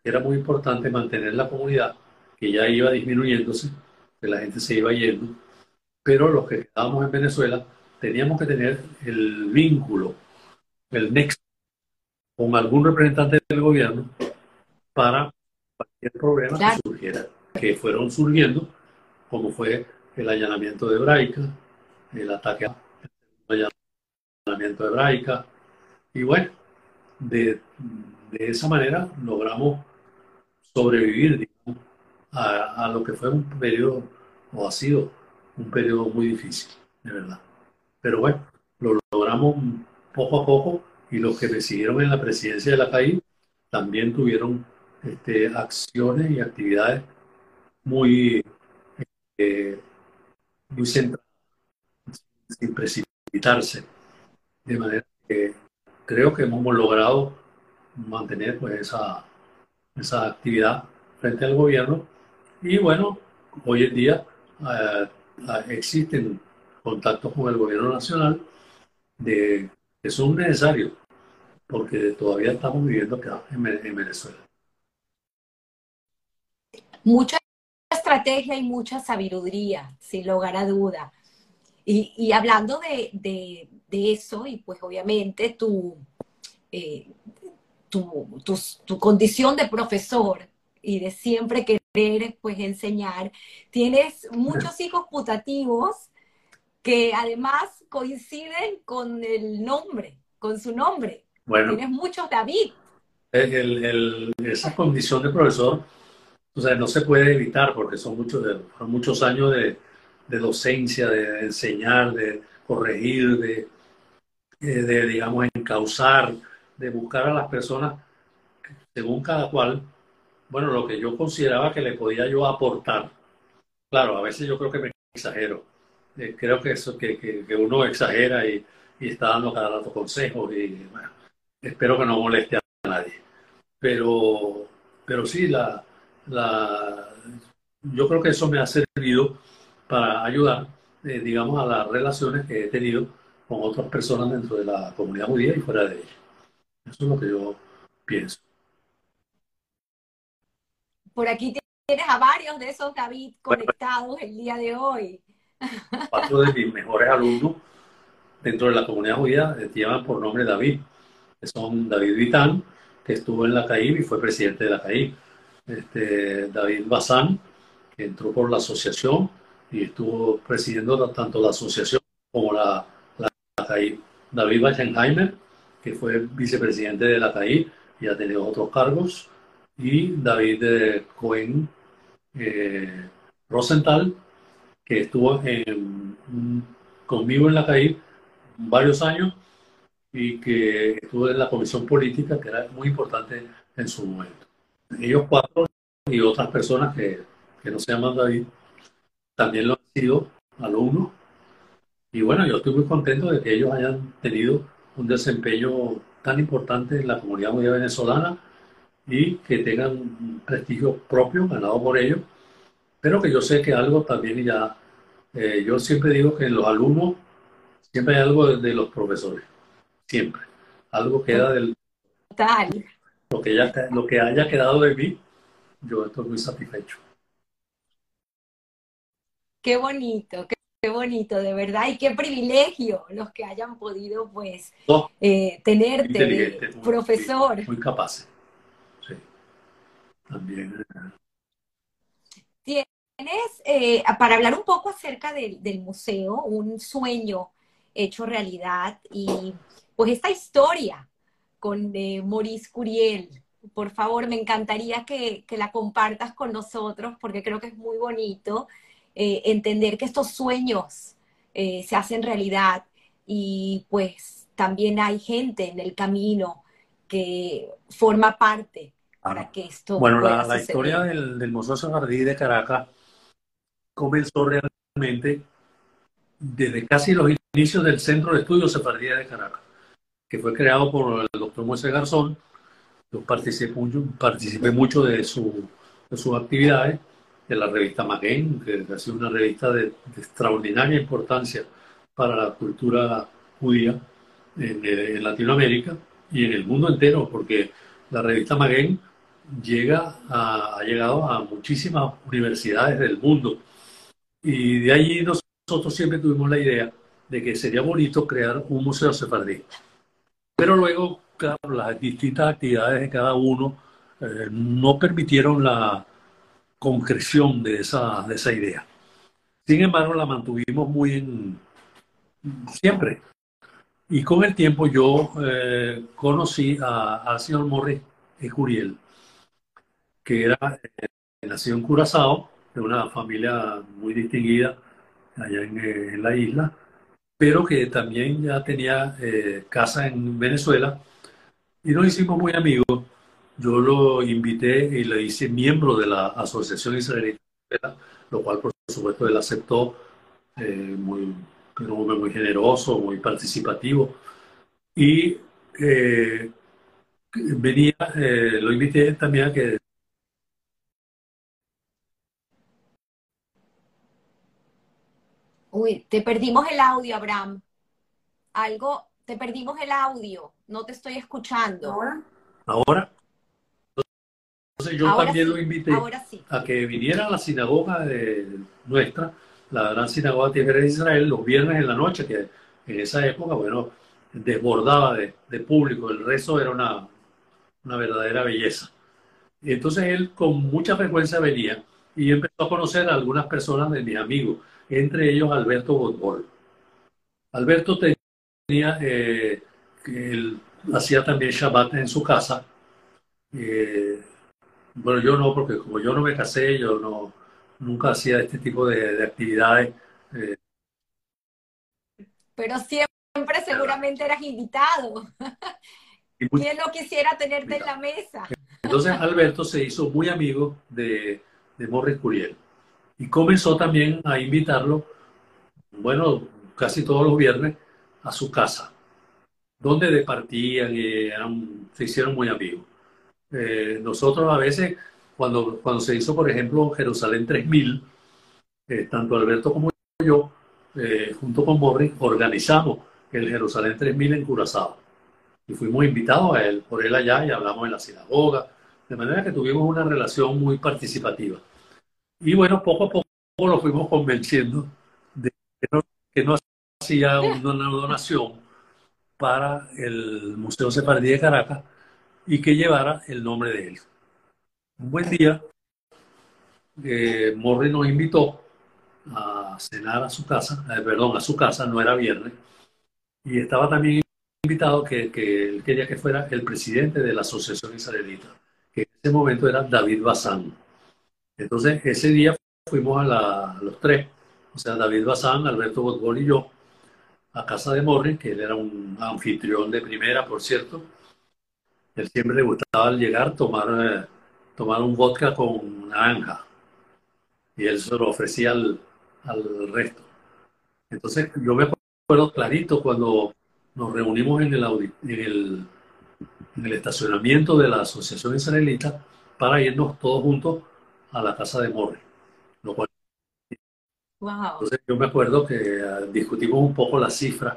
era muy importante mantener la comunidad, que ya iba disminuyéndose, que la gente se iba yendo, pero los que quedábamos en Venezuela teníamos que tener el vínculo, el nexo con algún representante del gobierno para cualquier problema que surgiera, que fueron surgiendo como fue el allanamiento de Hebraica, el ataque al allanamiento de Hebraica. Y bueno, de, de esa manera logramos sobrevivir a, lo que fue un periodo, o ha sido un periodo muy difícil, de verdad. Pero bueno, lo logramos poco a poco y los que me siguieron en la presidencia de la CAI también tuvieron este, acciones y actividades muy, eh, muy centradas, sin precipitarse. De manera que creo que hemos logrado mantener pues, esa, esa actividad frente al gobierno. Y bueno, hoy en día eh, existen contactos con el gobierno nacional de, que son necesarios porque todavía estamos viviendo acá en, Venezuela. Mucha estrategia y mucha sabiduría, sin lugar a duda. Y, hablando de, eso, y pues obviamente tu, eh, tu, tu, condición de profesor y de siempre pues enseñar, tienes muchos hijos putativos que además coinciden con el nombre, con su nombre. Bueno, Tienes muchos David. esa condición de profesor, o sea, no se puede evitar porque son muchos, muchos años de, docencia, de enseñar, de corregir, de, eh, de, digamos, encauzar, de buscar a las personas según cada cual, bueno, lo que yo consideraba que le podía yo aportar. Claro, a veces yo creo que me exagero. Eh, creo que eso, que, que, uno exagera y, y, está dando cada rato consejos y bueno, espero que no moleste a nadie. Pero, pero sí, la, la, yo creo que eso me ha servido para ayudar, eh, digamos, a las relaciones que he tenido con otras personas dentro de la comunidad judía y fuera de ella. Eso es lo que yo pienso. Por aquí tienes a varios de esos David conectados el día de hoy. Cuatro de mis mejores alumnos dentro de la comunidad judía llevan por nombre David que son David Vitán, que estuvo en la CAIB y fue presidente de la CAIB, este, David Bazán, que entró por la asociación y estuvo presidiendo tanto la asociación como la, la, CAIB, David Weichenheimer, que fue vicepresidente de la CAIB y ha tenido otros cargos, y David eh, Cohen eh, Rosenthal, que estuvo conmigo en la CAIB varios años y que estuve en la comisión política, que era muy importante en su momento. Ellos cuatro y otras personas que, que no se llaman David, también lo han sido alumnos. Y bueno, yo estoy muy contento de que ellos hayan tenido un desempeño tan importante en la comunidad mundial venezolana y que tengan un prestigio propio ganado por ellos. Pero que yo sé que algo también ya, eh, yo siempre digo que en los alumnos siempre hay algo de los profesores siempre. Algo queda del... Total. Lo que, ya, lo que haya quedado de mí, yo estoy muy satisfecho. Qué bonito, qué, bonito, de verdad, y qué privilegio los que hayan podido, pues, eh, tenerte, profesor. Muy, capaz. También. Tienes, eh, para hablar un poco acerca del, del museo, un sueño hecho realidad y pues esta historia con eh, Maurice Curiel. Por favor, me encantaría que, la compartas con nosotros porque creo que es muy bonito eh, entender que estos sueños eh, se hacen realidad y pues también hay gente en el camino que forma parte para que esto Bueno, la, historia del, del Museo de Caracas comenzó realmente desde casi los inicios del Centro de Estudios Sefardí de Caracas que fue creado por el doctor Moisés Garzón. Yo participé, participé mucho de, su, de sus actividades, de la revista Maguen, que ha sido una revista de, extraordinaria importancia para la cultura judía en, Latinoamérica y en el mundo entero, porque la revista Maguen llega ha llegado a muchísimas universidades del mundo. Y de allí nosotros siempre tuvimos la idea de que sería bonito crear un museo sefardí. Pero luego, las distintas actividades de cada uno eh, no permitieron la concreción de esa, de esa idea. Sin embargo, la mantuvimos muy en, siempre. Y con el tiempo yo eh, conocí al señor Morris Juriel, que era eh, nacido en Curazao, de una familia muy distinguida allá en, eh, en la isla, pero que también ya tenía casa en Venezuela y nos hicimos muy amigos. Yo lo invité y le hice miembro de la Asociación Israelita, lo cual por supuesto él aceptó muy un hombre muy generoso, muy participativo. Y eh, venía, eh, lo invité también a que... Uy, te perdimos el audio, Abraham. Algo, te perdimos el audio, no te estoy escuchando. ¿Ahora? ¿Ahora? Entonces yo también lo invité a que viniera a la sinagoga de nuestra la gran sinagoga de Israel los viernes en la noche, que en esa época, bueno, desbordaba de, público, el rezo era una, una verdadera belleza. Entonces él con mucha frecuencia venía y empezó a conocer a algunas personas de mis amigos, entre ellos Alberto Botbol. Alberto tenía, eh, él hacía también Shabbat en su casa. Eh, bueno, yo no, porque como yo no me casé, yo no, nunca hacía este tipo de, actividades. Eh. Pero siempre seguramente eras invitado. ¿Quién no quisiera tenerte en la mesa? Entonces Alberto se hizo muy amigo de, de Morris Curiel y comenzó también a invitarlo, bueno, casi todos los viernes, a su casa, donde departían y se hicieron muy amigos. Eh, nosotros a veces cuando, cuando se hizo, por ejemplo, Jerusalén 3000, eh, tanto Alberto como yo, eh, junto con Morris, organizamos el Jerusalén 3000 en Curazao. Y fuimos invitados a él, por él allá, y hablamos en la sinagoga, de manera que tuvimos una relación muy participativa. Y bueno, poco a poco lo fuimos convenciendo de que no, hacía una donación para el Museo Sefardí de Caracas y que llevara el nombre de él. Un buen día, eh, Morri nos invitó a cenar a su casa, eh, perdón, a su casa, no era viernes, y estaba también invitado que, que, él quería que fuera el presidente de la Asociación Israelita, que en ese momento era David Bazán. Entonces, ese día fuimos a, los tres, o sea, David Bazán, Alberto Botbol y yo, a casa de Morri, que él era un anfitrión de primera, por cierto. Él siempre le gustaba al llegar tomar... Eh, tomar un vodka con naranja. Y él se lo ofrecía al, al resto. Entonces yo me acuerdo clarito cuando nos reunimos en el, en el, en el estacionamiento de la Asociación Israelita para irnos todos juntos a la casa de Morri. Lo cual... Entonces yo me acuerdo que ah, discutimos un poco la cifra.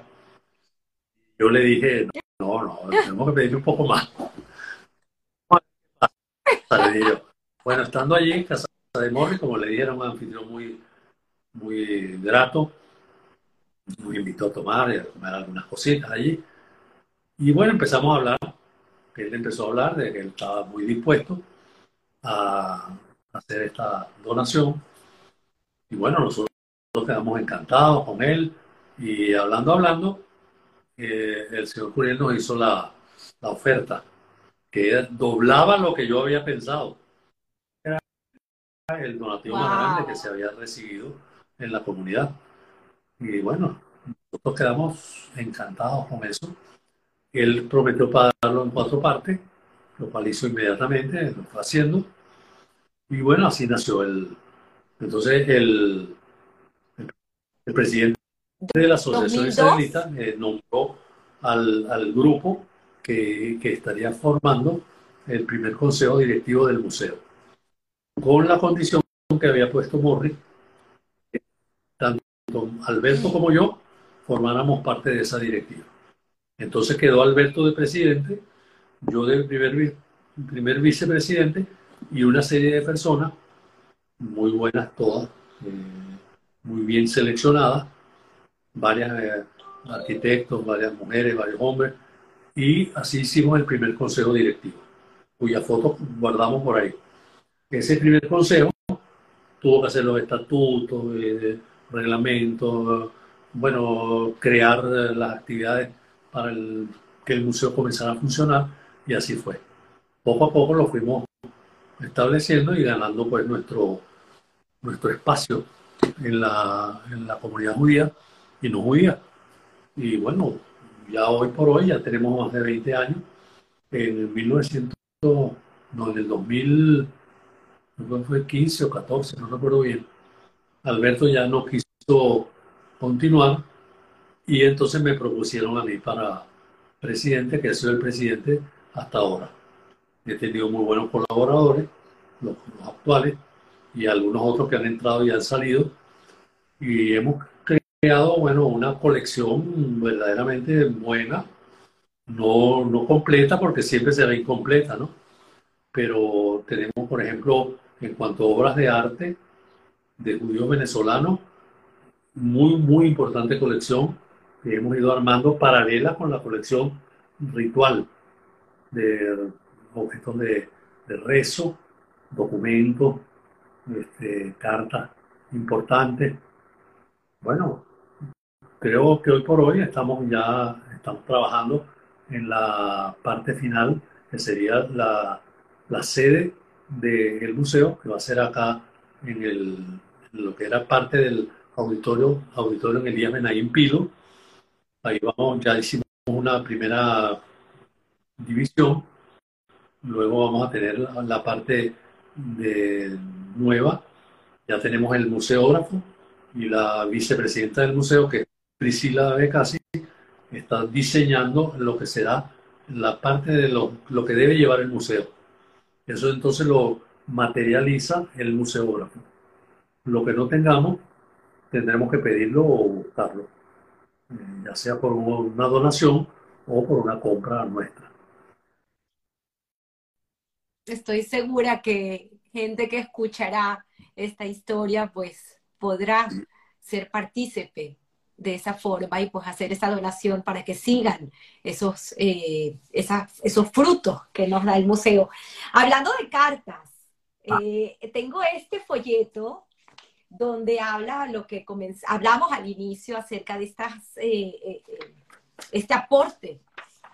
Yo le dije, no, no, tenemos que pedir un poco más. Bueno, estando allí en casa de Morri, como le dieron un anfitrión muy, muy grato, nos invitó a tomar y a comer algunas cositas allí. Y bueno, empezamos a hablar, él empezó a hablar de que él estaba muy dispuesto a hacer esta donación. Y bueno, nosotros quedamos encantados con él y hablando, hablando, eh, el señor Curiel nos hizo la, la oferta que doblaba lo que yo había pensado. Era el donativo más grande que se había recibido en la comunidad. Y bueno, nosotros quedamos encantados con eso. Él prometió pagarlo en cuatro partes, lo cual hizo inmediatamente, lo fue haciendo. Y bueno, así nació el... Entonces el, el, presidente de la Asociación Israelita eh, nombró al, al grupo que, estaría formando el primer consejo directivo del museo, con la condición que había puesto Morri, que tanto Alberto como yo formáramos parte de esa directiva. Entonces quedó Alberto de presidente, yo de primer, primer vicepresidente y una serie de personas, muy buenas todas, eh, muy bien seleccionadas, varias eh, arquitectos, varias mujeres, varios hombres, y así hicimos el primer consejo directivo, cuya foto guardamos por ahí. Ese primer consejo tuvo que hacer los estatutos, eh, reglamentos, bueno, crear las actividades para que el museo comenzara a funcionar y así fue. Poco a poco lo fuimos estableciendo y ganando pues nuestro, nuestro espacio en la, en la comunidad judía y no judía. Y bueno, ya hoy por hoy ya tenemos más de 20 años. En 1900, no, en el 2000, no fue 15 o 14, no recuerdo bien. Alberto ya no quiso continuar y entonces me propusieron a mí para presidente, que he sido el presidente hasta ahora. He tenido muy buenos colaboradores, los, actuales, y algunos otros que han entrado y han salido. Y hemos creado, bueno, una colección verdaderamente buena, no, no completa porque siempre será incompleta, ¿no? Pero tenemos, por ejemplo, en cuanto a obras de arte de judíos venezolanos, muy, muy importante colección que hemos ido armando paralela con la colección ritual de objetos de, rezo, documentos, este, cartas importantes. Bueno, creo que hoy por hoy estamos ya estamos trabajando en la parte final, que sería la, sede del museo, que va a ser acá en, el, lo que era parte del auditorio, auditorio en Elías Benayín Pilo. Ahí vamos, ya hicimos una primera división Luego vamos a tener la, parte de nueva. Ya tenemos el museógrafo y la vicepresidenta del museo, que es Priscila Becasi, está diseñando lo que será la parte de lo, lo que debe llevar el museo. Eso entonces lo materializa el museógrafo. Lo que no tengamos, tendremos que pedirlo o buscarlo, eh, ya sea por una donación o por una compra nuestra estoy segura que gente que escuchará esta historia pues podrá ser partícipe de esa forma y pues hacer esa donación para que sigan esos, eh, esos frutos que nos da el museo. Hablando de cartas, eh, tengo este folleto donde habla lo que hablamos al inicio acerca de estas, eh, este aporte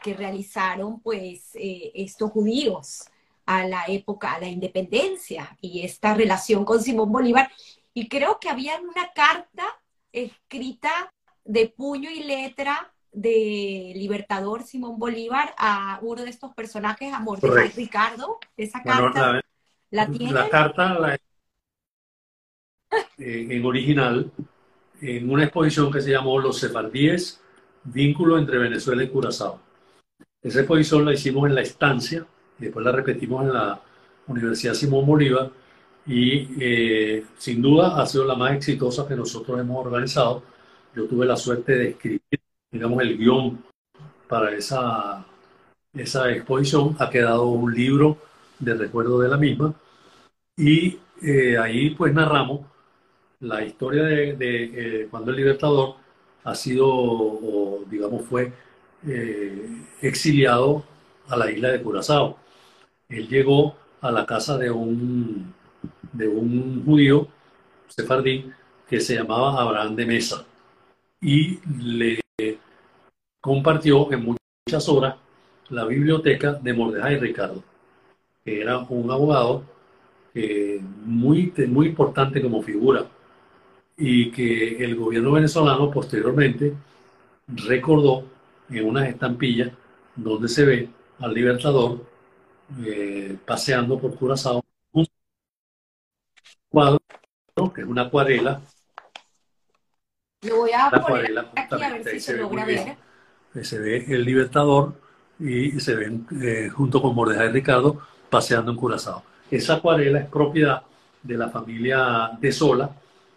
que realizaron pues estos judíos a la época, a la independencia y esta relación con Simón Bolívar. Y creo que había una carta escrita de puño y letra de Libertador Simón Bolívar a uno de estos personajes, a Mordecai Ricardo. Esa carta la, tiene. La carta la, eh, en original en una exposición que se llamó Los Sefardíes, vínculo entre Venezuela y Curazao. Esa exposición la hicimos en la estancia después la repetimos en la Universidad Simón Bolívar y eh, sin duda ha sido la más exitosa que nosotros hemos organizado. Yo tuve la suerte de escribir, digamos, el guion para esa, esa exposición. Ha quedado un libro de recuerdo de la misma y eh, ahí pues narramos la historia de, eh, cuando el Libertador ha sido, o, digamos, fue exiliado a la isla de Curazao él llegó a la casa de un, de un judío sefardí que se llamaba Abraham de Mesa y le compartió en muchas horas la biblioteca de Mordejai Ricardo, que era un abogado muy, muy importante como figura y que el gobierno venezolano posteriormente recordó en unas estampillas donde se ve al libertador eh, paseando por Curazao, un cuadro que es una acuarela. Lo voy a poner aquí a ver si se, logra ver. Se ve el Libertador y se ven eh, junto con Mordejai Ricardo paseando en Curazao. Esa acuarela es propiedad de la familia de Sola,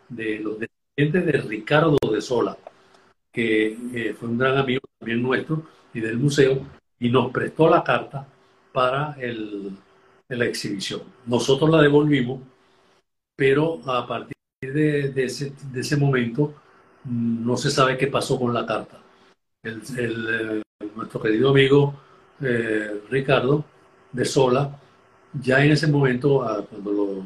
de los descendientes de Ricardo de Sola, que eh, fue un gran amigo también nuestro y del museo, y nos prestó la carta para el, la exhibición. Nosotros la devolvimos, pero a partir de, ese, de ese, momento mm, no se sabe qué pasó con la carta. El, eh, nuestro querido amigo eh, Ricardo de Sola, ya en ese momento, cuando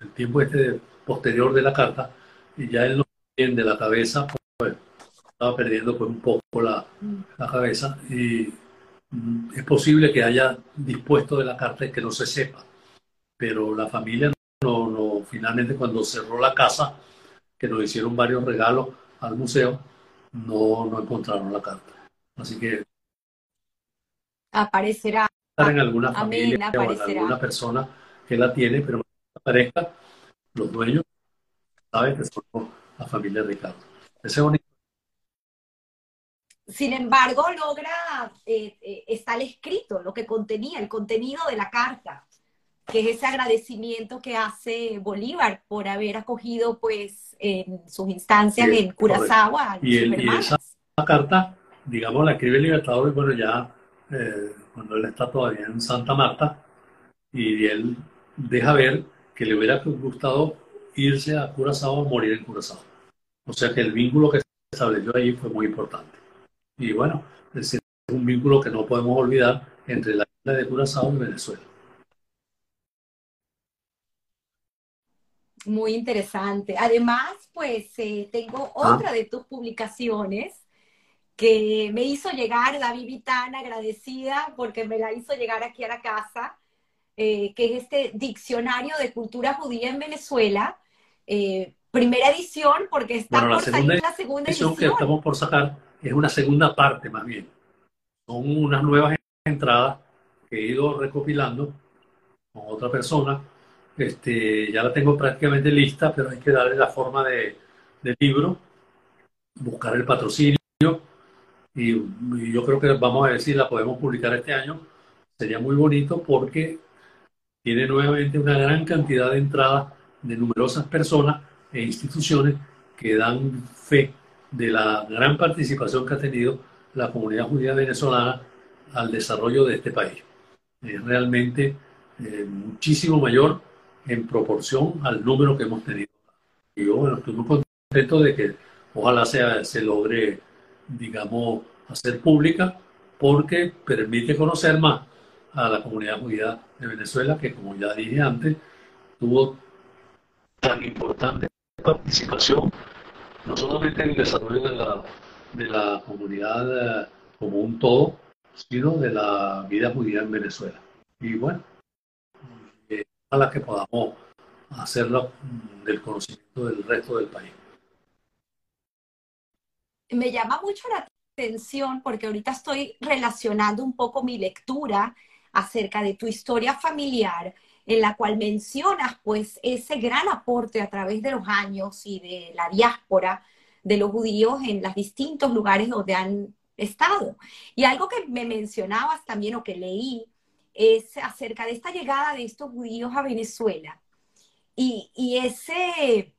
el tiempo este posterior de la carta, ya él nos de la cabeza, pues estaba perdiendo pues un poco la, la cabeza y es posible que haya dispuesto de la carta y que no se sepa, pero la familia no, no, finalmente cuando cerró la casa, que nos hicieron varios regalos al museo, no, no encontraron la carta. Así que aparecerá en alguna familia o en alguna persona que la tiene, pero aparezca, los dueños saben que son la familia Ricardo. Ese es Sin embargo, logra eh, eh, está el escrito, lo que contenía, el contenido de la carta, que es ese agradecimiento que hace Bolívar por haber acogido, pues, en sus instancias en Curazao y, y esa carta, digamos, la escribe el Libertador, bueno, ya eh, cuando él está todavía en Santa Marta, y él deja ver que le hubiera gustado irse a Curazao o morir en Curazao. O sea que el vínculo que estableció ahí fue muy importante. Y bueno, es un vínculo que no podemos olvidar entre la isla de Curazao y Venezuela. Muy interesante. Además, pues eh, tengo ah. otra de tus publicaciones que me hizo llegar David Vitana, agradecida porque me la hizo llegar aquí a la casa, eh, que es este diccionario de cultura judía en Venezuela, eh, primera edición, porque está por salir la segunda edición. que estamos por sacar es una segunda parte más bien. Son unas nuevas entradas que he ido recopilando con otra persona. Este, ya la tengo prácticamente lista, pero hay que darle la forma de, de libro, buscar el patrocinio y, y, yo creo que vamos a ver si la podemos publicar este año. Sería muy bonito porque tiene nuevamente una gran cantidad de entradas de numerosas personas e instituciones que dan fe de la gran participación que ha tenido la comunidad judía venezolana al desarrollo de este país. Es realmente eh, muchísimo mayor en proporción al número que hemos tenido. Yo, bueno, estoy muy contento de que ojalá sea, se logre, digamos, hacer pública porque permite conocer más a la comunidad judía de Venezuela, que como ya dije antes, tuvo tan importante participación, no solamente en el desarrollo de la, de la comunidad eh, como un todo, sino de la vida judía en Venezuela. Y bueno, eh, a la que podamos hacerlo del conocimiento del resto del país. Me llama mucho la atención porque ahorita estoy relacionando un poco mi lectura acerca de tu historia familiar en la cual mencionas pues ese gran aporte a través de los años y de la diáspora de los judíos en los distintos lugares donde han estado. Y algo que me mencionabas también o que leí es acerca de esta llegada de estos judíos a Venezuela y, y ese,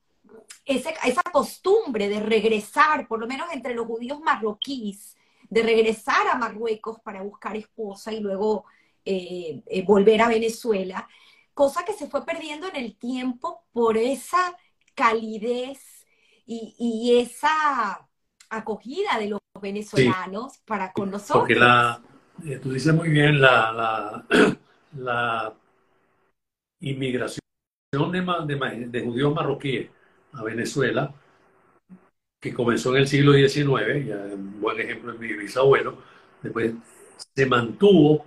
esa costumbre de regresar, por lo menos entre los judíos marroquíes, de regresar a Marruecos para buscar esposa y luego eh, eh, volver a Venezuela, cosa que se fue perdiendo en el tiempo por esa calidez y, esa acogida de los venezolanos para con nosotros. Porque la, eh, tú dices muy bien, la, la, inmigración de, de, judíos marroquíes a Venezuela, que comenzó en el siglo XIX, un buen ejemplo es mi bisabuelo, después se mantuvo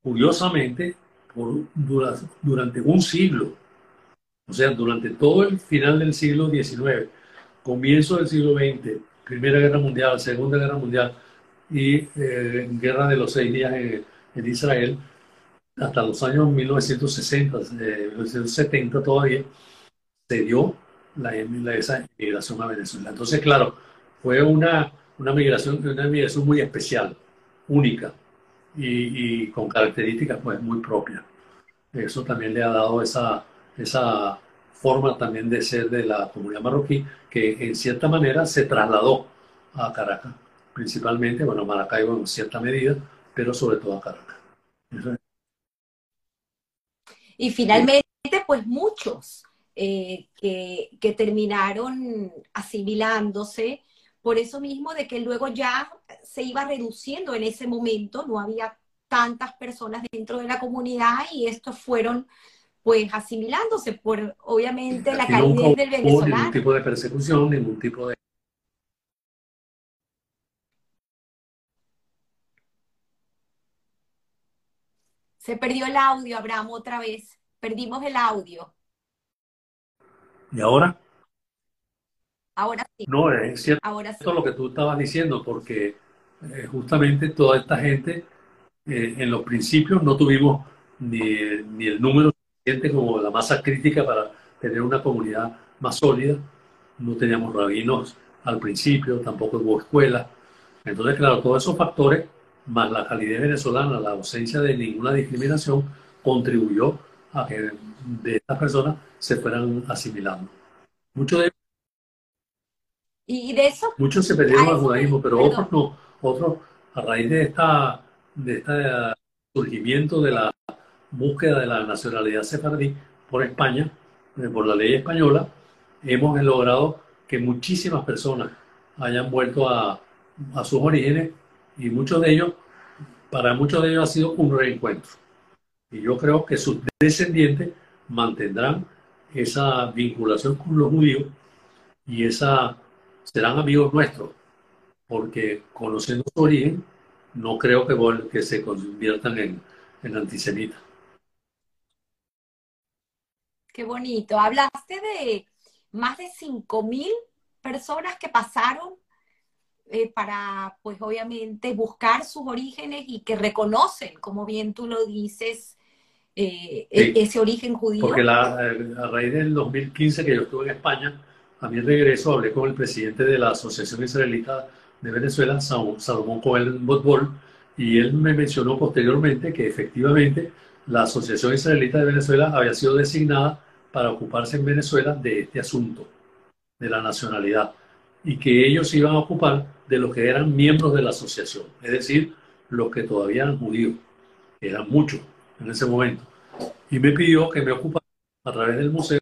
curiosamente durante un siglo, o sea, durante todo el final del siglo XIX, comienzo del siglo XX, Primera Guerra Mundial, Segunda Guerra Mundial y eh, Guerra de los Seis Días en, Israel, hasta los años 1960, 1970 eh, todavía, se dio la, esa migración a Venezuela. Entonces, claro, fue una, una, migración, una migración muy especial, única y, con características pues, muy propias eso también le ha dado esa, esa forma también de ser de la comunidad marroquí, que en cierta manera se trasladó a Caracas, principalmente, bueno, Maracaibo en cierta medida, pero sobre todo a Caracas. Y finalmente, pues muchos eh, que, que terminaron asimilándose por eso mismo de que luego ya se iba reduciendo en ese momento, no había tantas personas dentro de la comunidad y estos fueron pues asimilándose por obviamente la calidez del venezolano. Ningún tipo de persecución, ningún tipo de... Se perdió el audio, Abraham, otra vez. Perdimos el audio. ¿Y ahora? Ahora sí. No, es cierto ahora sí. lo que tú estabas diciendo, porque eh, justamente toda esta gente, eh, en los principios no tuvimos ni, ni el número como la masa crítica para tener una comunidad más sólida. No teníamos rabinos al principio, tampoco hubo escuela. Entonces, claro, todos esos factores, más la calidad venezolana, la ausencia de ninguna discriminación, contribuyó a que de estas personas se fueran asimilando. Muchos de y de eso muchos se perdieron al judaísmo, pero otros no. Otros, a raíz de esta de este surgimiento de la búsqueda de la nacionalidad sefardí por España, eh, por la ley española, hemos logrado que muchísimas personas hayan vuelto a, a sus orígenes y muchos de ellos, para muchos de ellos ha sido un reencuentro. Y yo creo que sus descendientes mantendrán esa vinculación con los judíos y esa serán amigos nuestros, porque conociendo su origen, no creo que, que se conviertan en, en antisemitas. Qué bonito. Hablaste de más de 5.000 personas que pasaron eh, para, pues obviamente, buscar sus orígenes y que reconocen, como bien tú lo dices, eh, e-, ese origen judío. Porque la, eh, a raíz del 2015 que yo estuve en España, a mi regreso hablé con el presidente de la Asociación Israelita de Venezuela, Salomón Coel Botbol, y él me mencionó posteriormente que efectivamente la Asociación Israelita de Venezuela había sido designada para ocuparse en Venezuela de este asunto, de la nacionalidad, y que ellos iban a ocupar de los que eran miembros de la asociación, es decir, los que todavía eran judíos, eran muchos en ese momento. Y me pidió que me ocupara a través del museo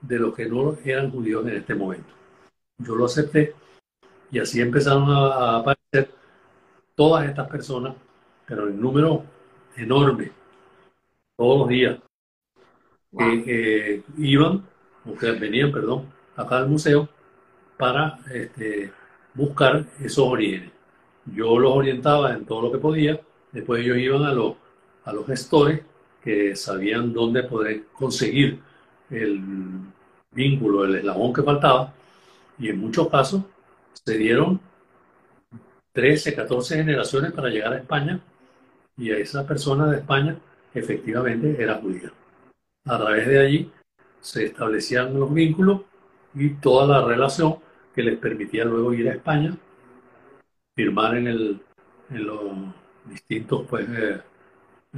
de los que no eran judíos en este momento. Yo lo acepté y así empezaron a, aparecer todas estas personas, pero en número enorme, todos los días, que iban, o que venían, perdón, acá al museo para este, buscar esos orígenes. Yo los orientaba en todo lo que podía, después ellos iban a los, a los gestores que sabían dónde poder conseguir el vínculo, el eslabón que faltaba, y en muchos casos se dieron 13, 14 generaciones para llegar a España, y a esa persona de España efectivamente era judía. A través de allí se establecían los vínculos y toda la relación que les permitía luego ir a España, firmar en, el, en los distintos pues, eh,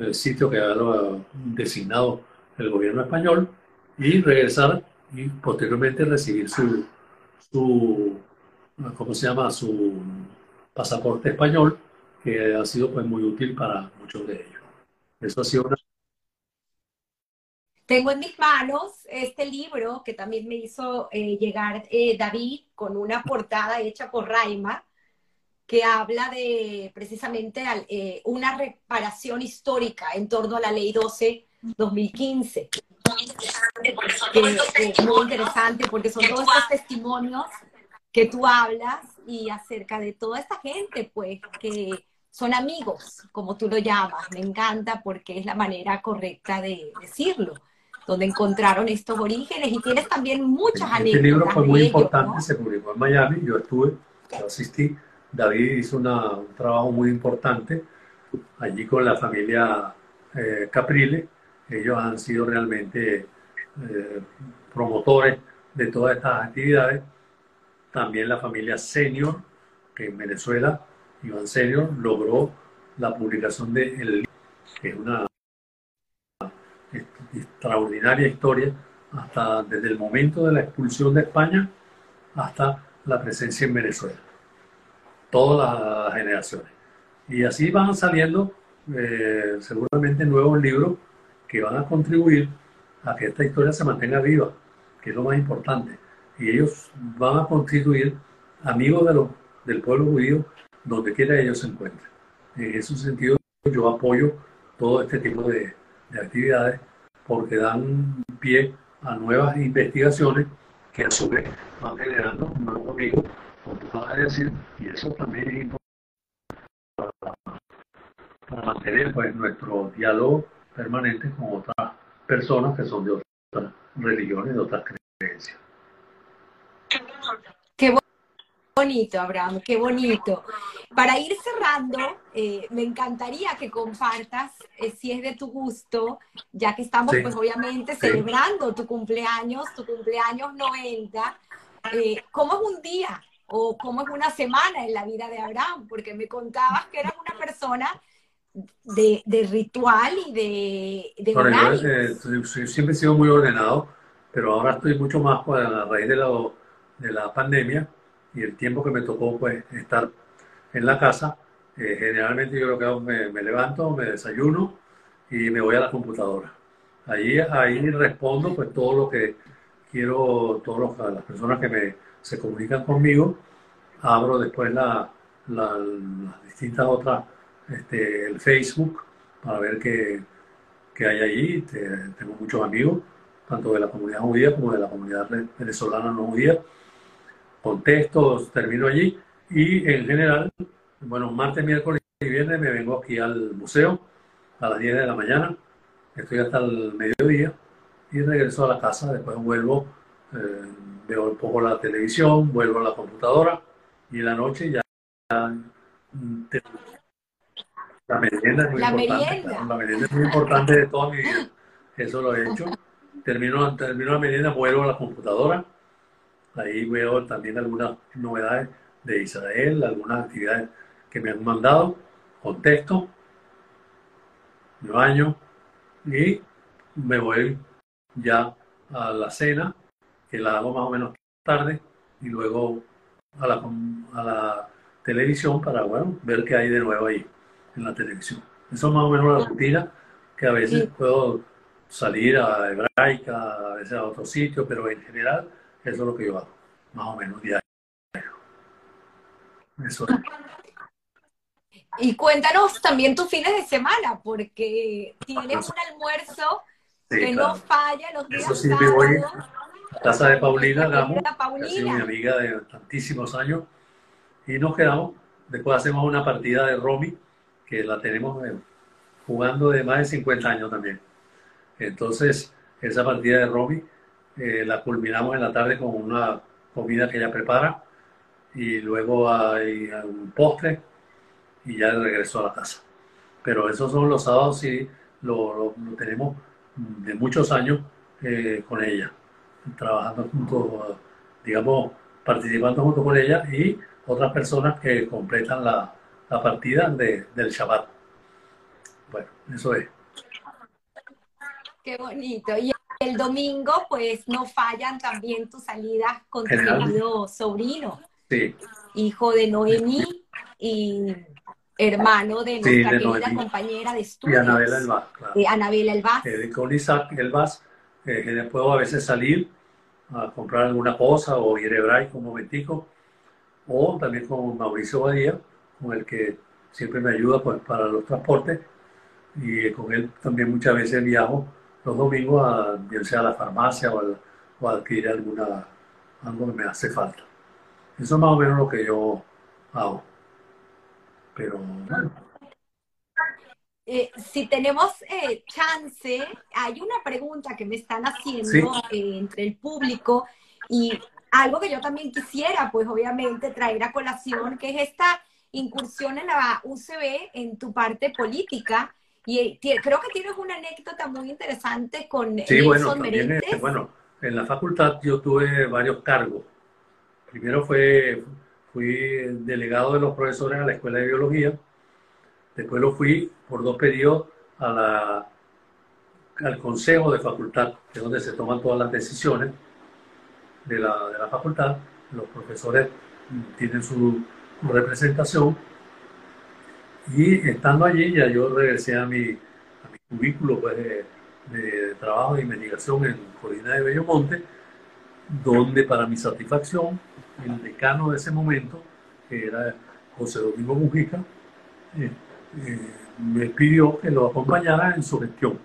eh, sitios que había designado el gobierno español y regresar y posteriormente recibir su, su ¿cómo se llama? su pasaporte español que ha sido pues muy útil para muchos de ellos. Eso ha sido una tengo en mis manos este libro que también me hizo eh, llegar eh, David con una portada hecha por Raima, que habla de precisamente eh, una reparación histórica en torno a la ley 12-2015. muy interesante porque son todos estos testimonios que tú hablas y acerca de toda esta gente, pues, que son amigos, como tú lo llamas. Me encanta porque es la manera correcta de decirlo donde encontraron estos orígenes y tienes también muchas anécdotas. Este libro fue muy importante, se publicó en Miami, yo estuve, yo asistí, David hizo un trabajo muy importante allí con la familia eh, Caprile, ellos han sido realmente eh, promotores de todas estas actividades, también la familia Senior, que en Venezuela, Iván Senior, logró la publicación de El que es una extraordinaria historia, hasta desde el momento de la expulsión de España hasta la presencia en Venezuela. Todas las generaciones. Y así van saliendo eh, seguramente nuevos libros que van a contribuir a que esta historia se mantenga viva, que es lo más importante. Y ellos van a constituir amigos de del pueblo judío donde quiera ellos se encuentren. En ese sentido, yo apoyo todo este tipo de, de actividades porque dan pie a nuevas investigaciones que a su vez van generando nuevos amigos, como tú vas a decir, y eso también es importante para, mantener pues, nuestro diálogo permanente con otras personas que son de otras religiones, de otras creencias. Qué bonito, Abraham, qué bonito. Para ir cerrando, eh, me encantaría que compartas, eh, si es de tu gusto, ya que estamos pues obviamente celebrando tu cumpleaños, tu cumpleaños 90, eh, ¿cómo es un día o cómo es una semana en la vida de Abraham? Porque me contabas que eras una persona de, de ritual y de, de bueno, yo, siempre he sido muy ordenado, pero ahora estoy mucho más pues, a raíz de la, de la pandemia y el tiempo que me tocó pues estar en la casa, eh, generalmente yo lo que hago me, me, levanto, me desayuno y me voy a la computadora. Ahí, ahí respondo pues todo lo que quiero, todas las personas que me, se comunican conmigo, abro después la, las distintas otras, este, el Facebook para ver qué, qué hay allí. tengo muchos amigos, tanto de la comunidad judía como de la comunidad venezolana no judía. Contesto, termino allí y en general, bueno, martes, miércoles y viernes me vengo aquí al museo a las 10 de la mañana, estoy hasta el mediodía y regreso a la casa, después vuelvo, eh, veo un poco la televisión, vuelvo a la computadora y en la noche ya... Mm, la merienda es muy importante. La merienda es muy importante de toda mi vida. Eso lo he hecho. Termino, termino la merienda, vuelvo a la computadora. Ahí veo también algunas novedades de Israel, algunas actividades que me han mandado, contesto, me baño y me voy ya a la cena, que la hago más o menos tarde, y luego a la, a la televisión para bueno, ver qué hay de nuevo ahí en la televisión. Eso es más o menos la rutina, que a veces puedo salir a Hebraica, a veces a otro sitio, pero en general eso es lo que yo hago, más o menos diario. Y cuéntanos también tus fines de semana, porque tienes un almuerzo que no falla los días Eso sí, me voy a casa de Paulina Gamo, que ha sido mi amiga de tantísimos años, y nos quedamos. Después hacemos una partida de Romy, que la tenemos eh, jugando de más de 50 años también. Entonces, esa partida de Romy eh, la culminamos en la tarde con una comida que ella prepara y luego hay un postre y ya regreso a la casa. Pero esos son los sábados y lo, tenemos de muchos años eh, con ella, trabajando junto, digamos, participando junto con ella y otras personas que completan la, la partida de, del Shabbat. Bueno, eso es. Qué bonito. Y el domingo, pues no fallan también tus salidas con tu querido sobrino hijo de Noemí y hermano de nuestra querida compañera de estudios. Y Anabela Elbaz, claro. Anabela Elbaz. Eh, con Isaac Elbaz eh, puedo a veces salir a comprar alguna cosa o ir a hebraico un momentico, o también con Mauricio Badía, con el que siempre me ayuda pues, para los transportes, y con él también muchas veces viajo los domingos a, bien sea a la farmacia o, o a adquirir alguna, algo que me hace falta. Eso es más o menos lo que yo hago. Pero bueno. Eh, si tenemos eh, chance, hay una pregunta que me están haciendo eh, entre el público y algo que yo también quisiera, pues obviamente, traer a colación, que es esta incursión en la UCB en tu parte política. Y creo que tienes una anécdota muy interesante con sí, bueno, bueno, en la facultad yo tuve varios cargos Primero fue, fui delegado de los profesores a la Escuela de Biología, después lo fui por dos periodos a la, al Consejo de Facultad, que es donde se toman todas las decisiones de la, de la facultad. Los profesores tienen su, representación. Y estando allí, ya yo regresé a mi, a mi cubículo pues, de, trabajo de investigación en Colina de Bellomonte, donde para mi satisfacción el decano de ese momento, que era José Domingo Mujica, eh, eh, me pidió que lo acompañara en su gestión.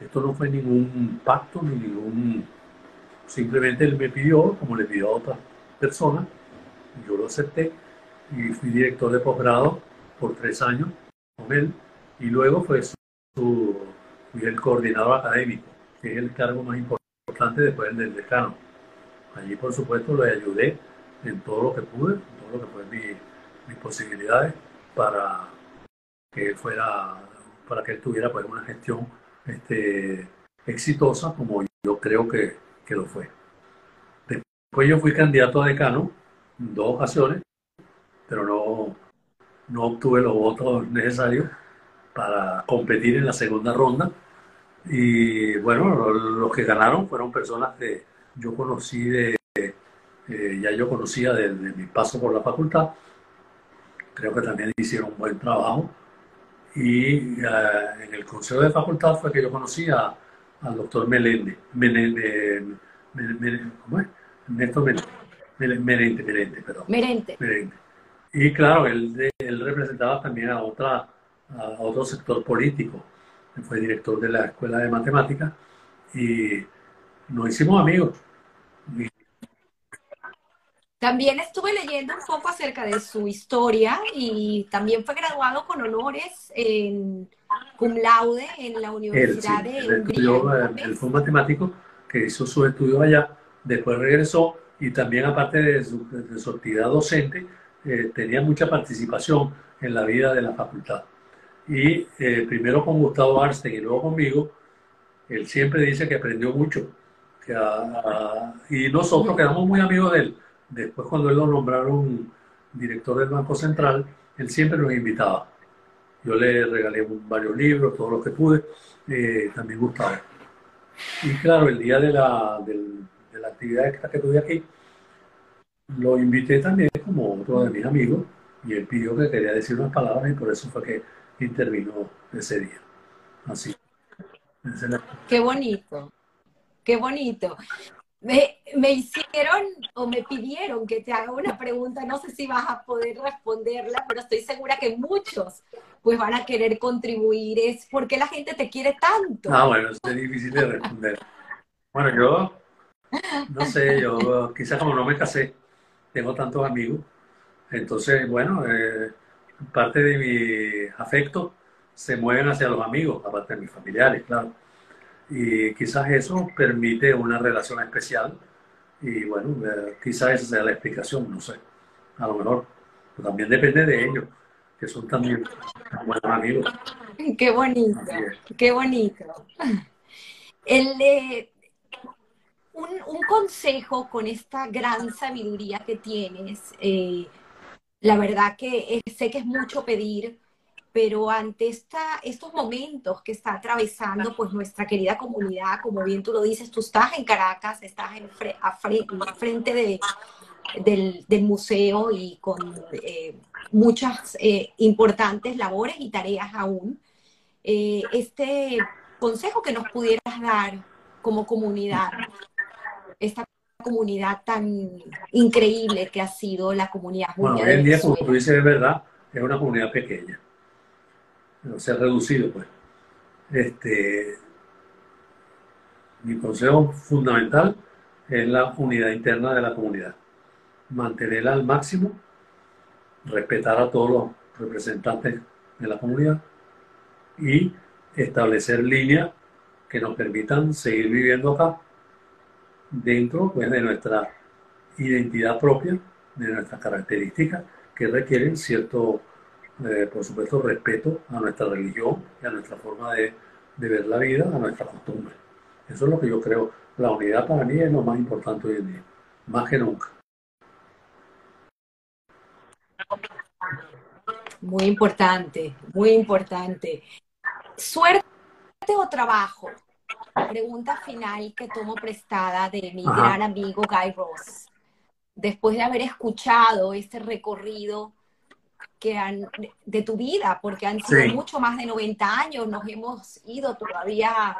Esto no fue ningún pacto ni ningún... Simplemente él me pidió, como le pidió a otras personas, yo lo acepté y fui director de posgrado por tres años con él y luego fue su, fui el coordinador académico, que es el cargo más importante después del decano. Allí, por supuesto, lo ayudé en todo lo que pude, en todo lo que fue mis posibilidades para que fuera, para que él tuviera pues, una gestión este, exitosa como yo creo que, que lo fue. Después yo fui candidato a decano dos ocasiones, pero no, no obtuve los votos necesarios para competir en la segunda ronda. Y bueno, los que ganaron fueron personas que yo conocí de, eh, ya yo conocía desde mi paso por la facultad. Creo que también hicieron un buen trabajo. Y eh, en el consejo de facultad fue que yo conocí al doctor Melende, Melende, ¿cómo es? Néstor Merente, Merente, perdón. Merente. Merente. Y claro, él, él representaba también a, otra, a otro sector político. Él fue director de la Escuela de Matemáticas y nos hicimos amigos. También estuve leyendo un poco acerca de su historia y también fue graduado con honores en cum laude en la Universidad de Hungría. Él, fue un matemático que hizo sus estudios allá, después regresó y también aparte de su, actividad docente, eh, tenía mucha participación en la vida de la facultad. Y eh, primero con Gustavo Arsten y luego conmigo, él siempre dice que aprendió mucho. y nosotros quedamos muy amigos de él Después, cuando él lo nombraron director del Banco Central, él siempre nos invitaba. Yo le regalé varios libros, todo lo que pude, eh, también gustaba. Y claro, el día de la, de la actividad que tuve aquí, lo invité también como otro de mis amigos y él pidió que quería decir unas palabras y por eso fue que intervino ese día. Así. Qué bonito, qué bonito. Me, me, hicieron o me pidieron que te haga una pregunta, no sé si vas a poder responderla, pero estoy segura que muchos pues van a querer contribuir. Es ¿por qué la gente te quiere tanto? Ah, bueno, es difícil de responder. Bueno, yo, no sé, yo quizás como no me casé, tengo tantos amigos, entonces, bueno, eh, parte de mi afecto se mueven hacia los amigos, aparte de mis familiares, claro y quizás eso permite una relación especial y bueno, eh, quizás esa sea la explicación, no sé, a lo mejor, pero también depende de ellos, que son también buenos amigos. Qué bonito, qué bonito. El, eh, un, consejo con esta gran sabiduría que tienes, eh, la verdad que sé que es mucho pedir, pero ante esta, estos momentos que está atravesando pues nuestra querida comunidad, como bien tú lo dices, tú estás en Caracas, estás en frente de, del, museo y con eh, muchas eh, importantes labores y tareas aún. Eh, este consejo que nos pudieras dar como comunidad, esta comunidad tan increíble que ha sido la comunidad Bueno, hoy en día, como tú dices, es verdad, es una comunidad pequeña se ha reducido, pues. Este, mi consejo fundamental es la unidad interna de la comunidad. Mantenerla al máximo, respetar a todos los representantes de la comunidad y establecer líneas que nos permitan seguir viviendo acá dentro pues, de nuestra identidad propia, de nuestras características que requieren cierto eh, por supuesto, respeto a nuestra religión y a nuestra forma de, ver la vida, a nuestra costumbre. Eso es lo que yo creo. La unidad para mí es lo más importante hoy en día, más que nunca. Muy importante, muy importante. ¿Suerte o trabajo? Pregunta final que tomo prestada de mi gran amigo Guy Ross. Después de haber escuchado este recorrido que han, de tu vida, porque han sido mucho más de 90 años, nos hemos ido todavía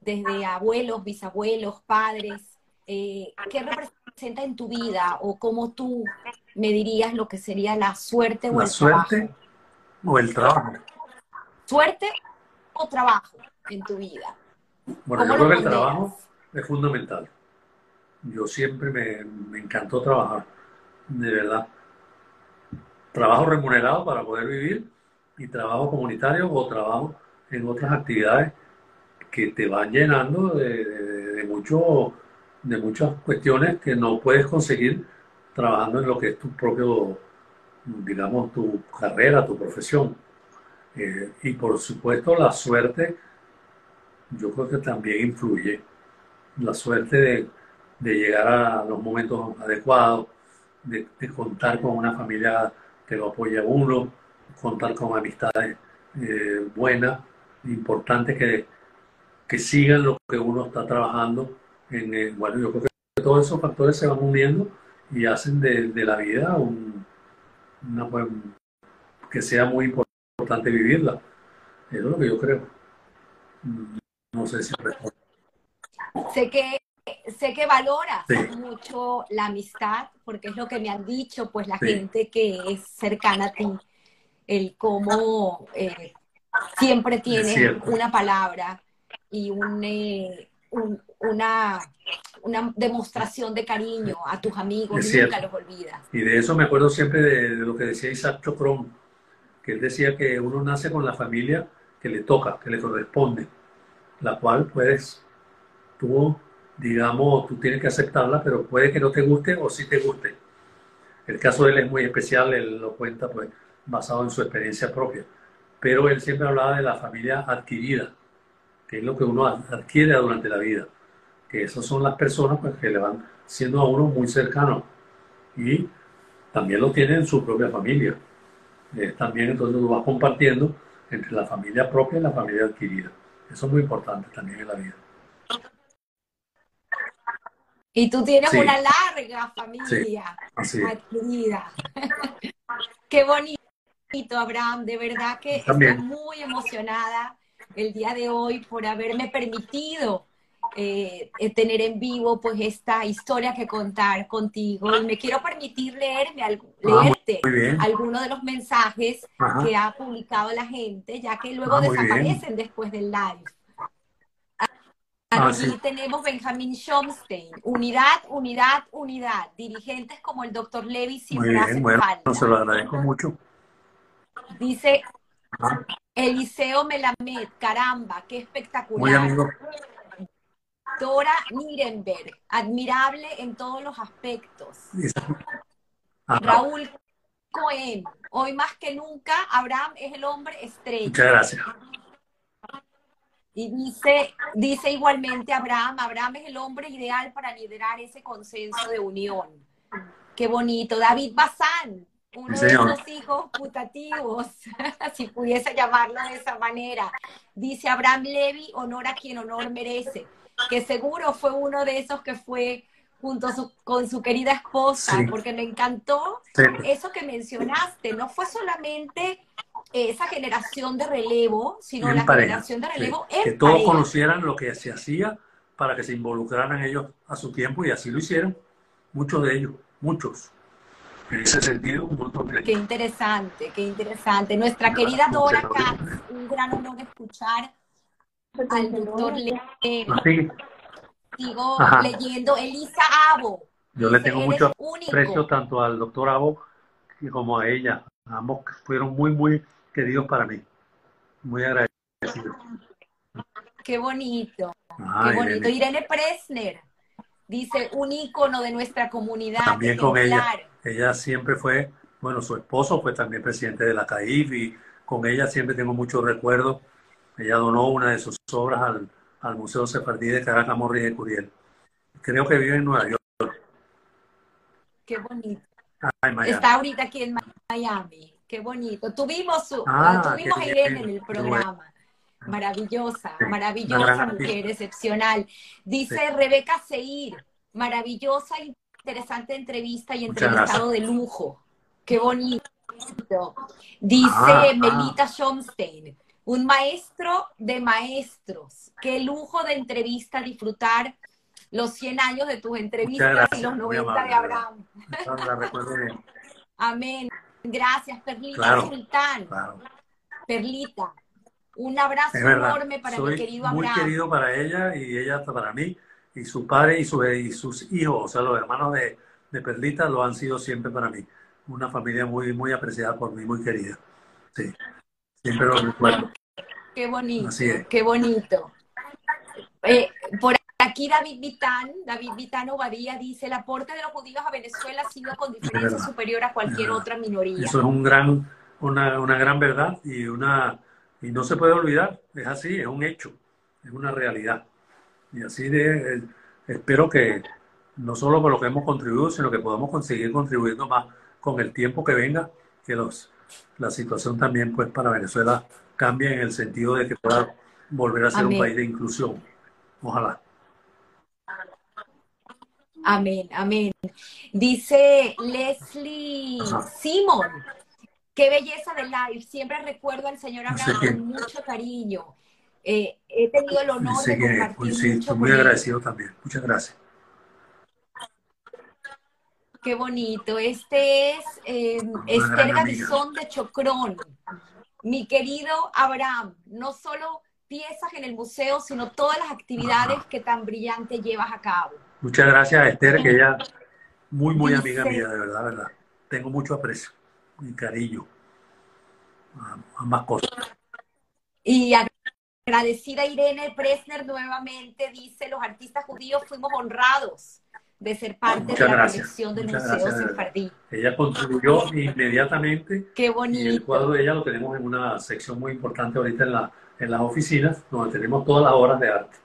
desde abuelos, bisabuelos, padres. Eh, ¿Qué representa en tu vida o cómo tú me dirías lo que sería la suerte o el suerte o el trabajo? Suerte o trabajo en tu vida. Bueno, yo creo que el trabajo es fundamental. Yo siempre me, me encantó trabajar, de verdad. Trabajo remunerado para poder vivir y trabajo comunitario o trabajo en otras actividades que te van llenando de, mucho, de muchas cuestiones que no puedes conseguir trabajando en lo que es tu propio, digamos, tu carrera, tu profesión. Eh, y por supuesto la suerte, yo creo que también influye. La suerte de, llegar a los momentos adecuados, de, contar con una familia que lo apoya a uno, contar con amistades eh, buenas, importantes que, que sigan lo que uno está trabajando. En, bueno, yo creo que todos esos factores se van uniendo y hacen de, la vida un, una, pues, que sea muy importante vivirla. Eso es lo que yo creo. No sé si... Sé que sé que valoras mucho la amistad, porque es lo que me han dicho, pues la gente que es cercana a ti, el cómo eh, siempre tiene una palabra y un, eh, una, una demostración de cariño a tus amigos y nunca los olvidas. Y de eso me acuerdo siempre de, lo que decía Isaac Chocron, que él decía que uno nace con la familia que le toca, que le corresponde, la cual puedes, tú, digamos, tú tienes que aceptarla, pero puede que no te guste o sí te guste. El caso de él es muy especial, él lo cuenta pues basado en su experiencia propia. Pero él siempre hablaba de la familia adquirida, que es lo que uno adquiere durante la vida, que esas son las personas pues, que le van siendo a uno muy cercanos y también lo tiene en su propia familia. también entonces lo vas compartiendo entre la familia propia y la familia adquirida. Eso es muy importante también en la vida. Y tú tienes una larga familia adquirida. Qué bonito. Abraham, de verdad que estoy muy emocionada el día de hoy por haberme permitido eh, eh, tener en vivo pues esta historia que contar contigo. Y me quiero permitir leerme ah, leerte algunos de los mensajes que ha publicado la gente ya que luego ah, desaparecen después del live. Ah, Aquí tenemos Benjamín Schomstein, unidad, unidad, unidad, dirigentes como el doctor Levi siempre Muy bueno, se lo agradezco mucho. Dice Eliseo Melamed, caramba, qué espectacular. Dora Nirenberg, admirable en todos los aspectos. Raúl Cohen, hoy más que nunca, Abraham es el hombre estrella. Muchas gracias. Y dice, dice igualmente Abraham, Abraham es el hombre ideal para liderar ese consenso de unión. Qué bonito. David Bazán, uno de esos hijos putativos, si pudiese llamarlo de esa manera. Dice Abraham Levy, honor a quien honor merece, que seguro fue uno de esos que fue junto con su querida esposa, porque me encantó eso que mencionaste, no fue solamente esa generación de relevo, sino la generación de relevo Que todos conocieran lo que se hacía para que se involucraran ellos a su tiempo y así lo hicieron, muchos de ellos, muchos. En ese sentido, un montón Qué interesante, qué interesante. Nuestra querida Dora Katz, un gran honor escuchar al doctor Le ah, Sigo leyendo Elisa Abo. Yo le tengo mucho aprecio tanto al doctor Abo como a ella. Ambos fueron muy, muy queridos para mí. Muy agradecidos. Qué bonito. qué bonito. Irene Presner dice un ícono de nuestra comunidad. También con ella. Ella siempre fue, bueno, su esposo fue también presidente de la CAIF y con ella siempre tengo muchos recuerdos. Ella donó una de sus obras al, al Museo Sefardí de Caracas, Morris de Curiel. Creo que vive en Nueva York. Qué bonito. Está ahorita aquí en Miami. Qué bonito. Tuvimos, su, ah, tuvimos a Irene en el programa. Maravillosa, maravillosa mujer, excepcional. Dice Rebeca Seir, maravillosa interesante entrevista y entrevistado de lujo. Qué bonito. Dice ah, ah. Melita Schomstein, un maestro de maestros. Qué lujo de entrevista disfrutar los 100 años de tus entrevistas y los 90 de Abraham. Amén. Gracias, Perlita Sultán. Perlita, Un abrazo enorme para mi querido Abraham. Muy querido para ella y ella para mí. Y su padre y, su, y sus hijos, o sea, los hermanos de, de Perlita, lo han sido siempre para mí. Una familia muy, muy apreciada por mí, muy querida. Sí, siempre lo recuerdo. Qué bonito, qué bonito. Eh, por aquí David Vitán, David Vitán Obadía dice, el aporte de los judíos a Venezuela ha sido con diferencia superior a cualquier otra minoría. Eso es un gran, una, una gran verdad y, una, y no se puede olvidar, es así, es un hecho, es una realidad. Y así de, eh, espero que no solo con lo que hemos contribuido, sino que podamos conseguir contribuyendo más con el tiempo que venga, que los, la situación también pues para Venezuela cambie en el sentido de que pueda volver a ser un país de inclusión. Ojalá. Amén, amén. Dice Leslie Simon, qué belleza de live. Siempre recuerdo al señor Abraham con mucho cariño. Eh, he tenido el honor de compartir pues sí, estoy muy agradecido también. Muchas gracias. Qué bonito. Este es eh, Esther Garizón de Chocrón. Mi querido Abraham, no solo piezas en el museo, sino todas las actividades que tan brillante llevas a cabo. Muchas gracias, Esther, que ella muy, muy amiga mía, de verdad, verdad. Tengo mucho aprecio y cariño a ambas cosas. Y agradecida Irene Presner nuevamente dice, los artistas judíos fuimos honrados de ser parte de la colección del Museo Sefardí. Ella contribuyó inmediatamente. Qué bonito. Y el cuadro de ella lo tenemos en una sección muy importante ahorita en, la, en las oficinas, donde tenemos todas las obras de arte.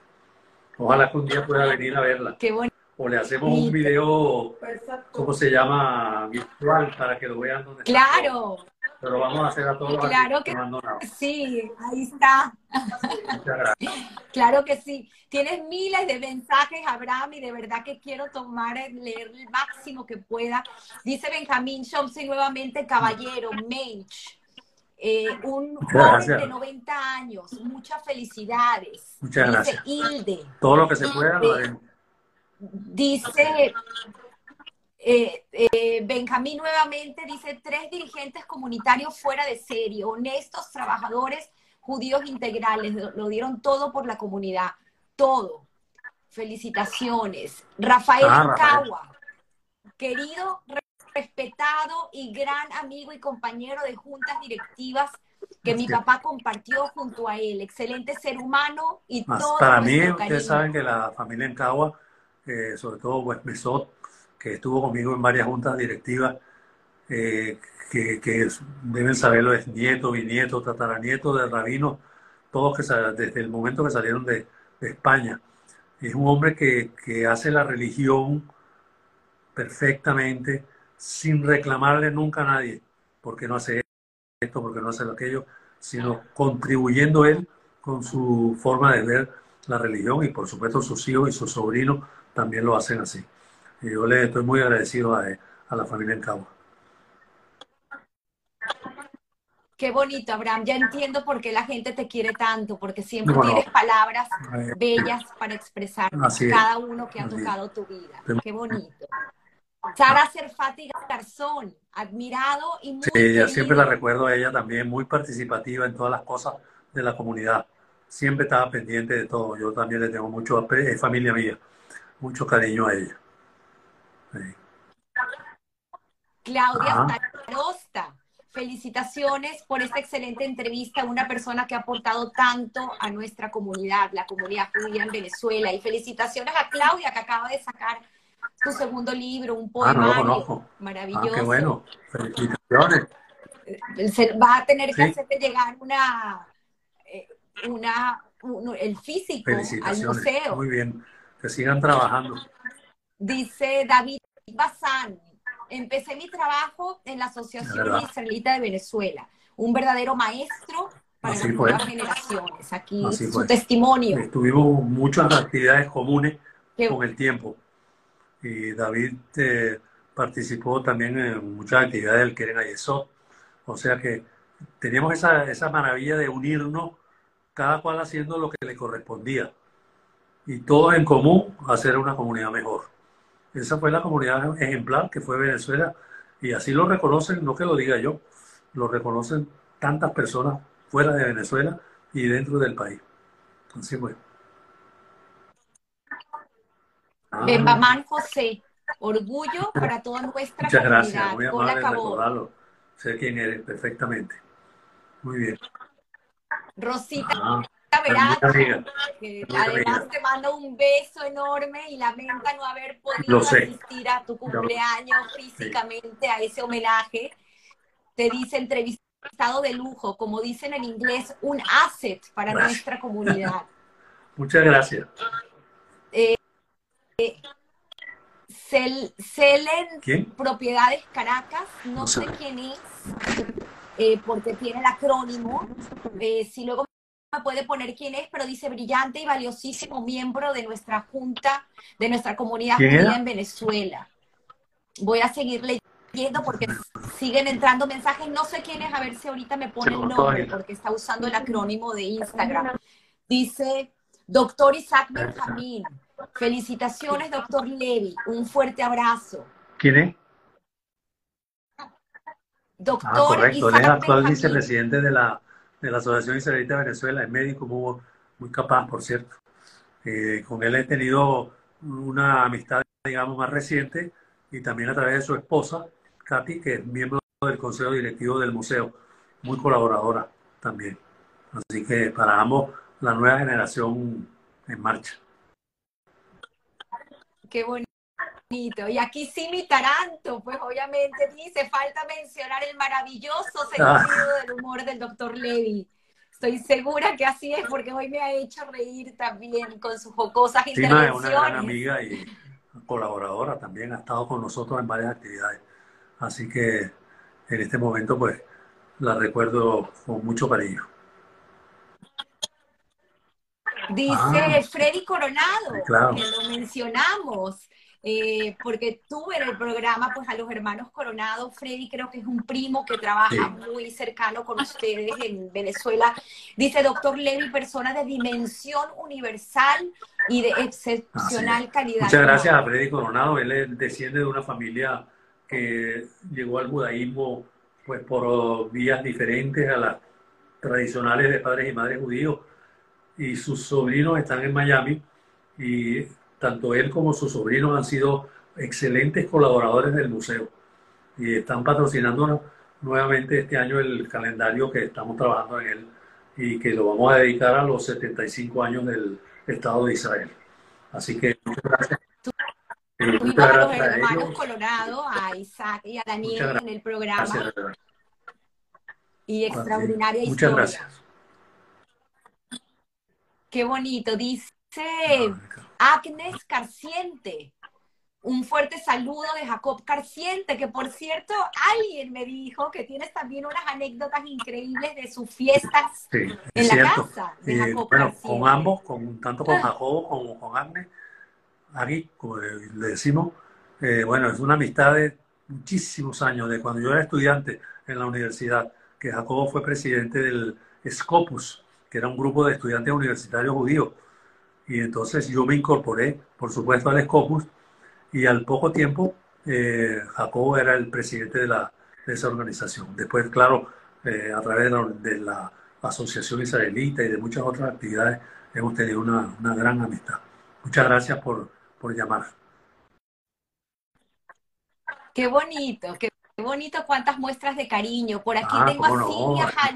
Ojalá que un día pueda venir a verla. Qué bonito. O le hacemos un video, ¿cómo se llama? Virtual, para que lo vean donde Claro. Pero vamos a hacer a todos claro que sí, ahí está. Muchas gracias. claro que sí. Tienes miles de mensajes, Abraham, y de verdad que quiero tomar, leer el máximo que pueda. Dice Benjamín Chomsky nuevamente, caballero, Mensch. Eh, un joven de 90 años, muchas felicidades. Muchas dice gracias. Hilde. Todo lo que se pueda. Dice eh, eh, Benjamín nuevamente dice, tres dirigentes comunitarios fuera de serie, honestos, trabajadores, judíos integrales, lo, dieron todo por la comunidad, todo. Felicitaciones. Rafael ah, querido, respetado y gran amigo y compañero de juntas directivas que mi papá compartió junto a él. Excelente ser humano y todo. Para mí, ustedes saben que la familia en Cagua, eh, sobre todo West Mesot, que estuvo conmigo en varias juntas directivas, eh, que, deben saberlo, es nieto, bisnieto, tataranieto de rabino, todos que desde el momento que salieron de, España. Es un hombre que, que, hace la religión perfectamente, sin reclamarle nunca a nadie, porque no hace esto, porque no hace aquello, sino contribuyendo él con su forma de ver la religión y por supuesto sus hijos y sus sobrinos también lo hacen así. Y yo le estoy muy agradecido a, la familia en Cabo. Qué bonito, Abraham. Ya entiendo por qué la gente te quiere tanto, porque siempre tienes palabras bellas para expresar cada uno que ha tocado tu vida. Qué bonito. Sara Serfati Garzón, admirado y muy. Sí, yo siempre la recuerdo a ella también, muy participativa en todas las cosas de la comunidad. Siempre estaba pendiente de todo. Yo también le tengo mucho, es familia mía, mucho cariño a ella. Claudia Tarosta, felicitaciones por esta excelente entrevista, una persona que ha aportado tanto a nuestra comunidad, la comunidad judía en Venezuela. Y felicitaciones a Claudia, que acaba de sacar su segundo libro, un ah, poemario maravilloso. Ah, qué bueno, felicitaciones. va a tener que hacerte llegar una, eh, una, el físico al museo. Muy bien, que sigan trabajando. Dice David Bazán, empecé mi trabajo en la Asociación Israelita de Venezuela, un verdadero maestro para las nuevas generaciones. Aquí su testimonio. Tuvimos muchas actividades comunes con el tiempo. Y David eh, participó también en muchas actividades del Keren Ayesot. O sea que teníamos esa, esa maravilla de unirnos, cada cual haciendo lo que le correspondía. Y todos en común hacer una comunidad mejor. Esa fue la comunidad ejemplar que fue Venezuela y así lo reconocen, no que lo diga yo, lo reconocen tantas personas fuera de Venezuela y dentro del país. Así fue. Ah. Bembamán José, orgullo para toda nuestra Muchas comunidad. gracias, muy amable recordarlo. Sé quién eres perfectamente. Muy bien. Rosita ah, que además te manda un beso enorme y lamenta no haber podido asistir a tu cumpleaños físicamente a ese homenaje. Te dice entrevistado de lujo, como dicen en inglés, un asset para nuestra comunidad. Muchas gracias. Eh, Celen Propiedades Caracas, no, sé quién es, eh, porque tiene el acrónimo. Eh, si luego puede poner quién es, pero dice brillante y valiosísimo miembro de nuestra junta, de nuestra comunidad judía en Venezuela. Voy a seguir leyendo porque siguen entrando mensajes. No sé quién es, a ver si ahorita me pone el nombre, porque está usando el acrónimo de Instagram. Dice, doctor Isaac Benjamín. Felicitaciones, doctor Levy. Un fuerte abrazo. ¿Quién es? Doctor ah, correcto. Él es actual vicepresidente de la, de la Asociación Israelita de Venezuela. Es médico muy, muy capaz, por cierto. Eh, con él he tenido una amistad, digamos, más reciente y también a través de su esposa, Katy, que es miembro del Consejo Directivo del Museo, muy colaboradora también. Así que para ambos, la nueva generación en marcha. Qué bonito. Y aquí sí mi taranto, pues obviamente dice, falta mencionar el maravilloso Ah. sentido del humor del doctor Levy. Estoy segura que así es, porque hoy me ha hecho reír también con sus jocosas Sí, intervenciones. es una gran amiga y colaboradora también, ha estado con nosotros en varias actividades. Así que en este momento, pues, la recuerdo con mucho cariño. Dice Ah. Freddy Coronado, claro. que lo mencionamos, eh, porque tuve en el programa pues a los hermanos Coronado. Freddy creo que es un primo que trabaja Sí. muy cercano con ustedes en Venezuela. Dice, doctor Levy, persona de dimensión universal y de excepcional calidad. Muchas gracias a Freddy Coronado. Él es- desciende de una familia que llegó al judaísmo pues por vías diferentes a las tradicionales de padres y madres judíos. Y sus sobrinos están en Miami y tanto él como sus sobrinos han sido excelentes colaboradores del museo y están patrocinando nuevamente este año el calendario que estamos trabajando en él y que lo vamos a dedicar a los 75 años del Estado de Israel. Así que muchas gracias. Eh, Tuvimos muchas a los gracias a hermanos. Colorado, a Isaac y a Daniel Muchas en el programa Gracias. y extraordinaria Muchas historia. gracias. Qué bonito. Dice Ah, Agnes Carciente. Un fuerte saludo de Jacob Carciente, que por cierto, alguien me dijo que tienes también unas anécdotas increíbles de sus fiestas Sí, en es la cierto. casa de Eh, Jacob bueno, Carciente. con ambos, con, tanto con Jacobo como con Agnes, Agui, como le le decimos, eh, bueno, es una amistad de muchísimos años, de cuando yo era estudiante en la universidad, que Jacobo fue presidente del Scopus, que era un grupo de estudiantes universitarios judíos. Y entonces yo me incorporé, por supuesto, al Scopus, y al poco tiempo eh, Jacobo era el presidente de, la, de esa organización. Después, claro, eh, a través de la, de la Asociación Israelita y de muchas otras actividades, hemos tenido una, una gran amistad. Muchas gracias por, por llamar. Qué bonito, qué bonito cuántas muestras de cariño. Por aquí Ah, tengo a no. Silvia Ah,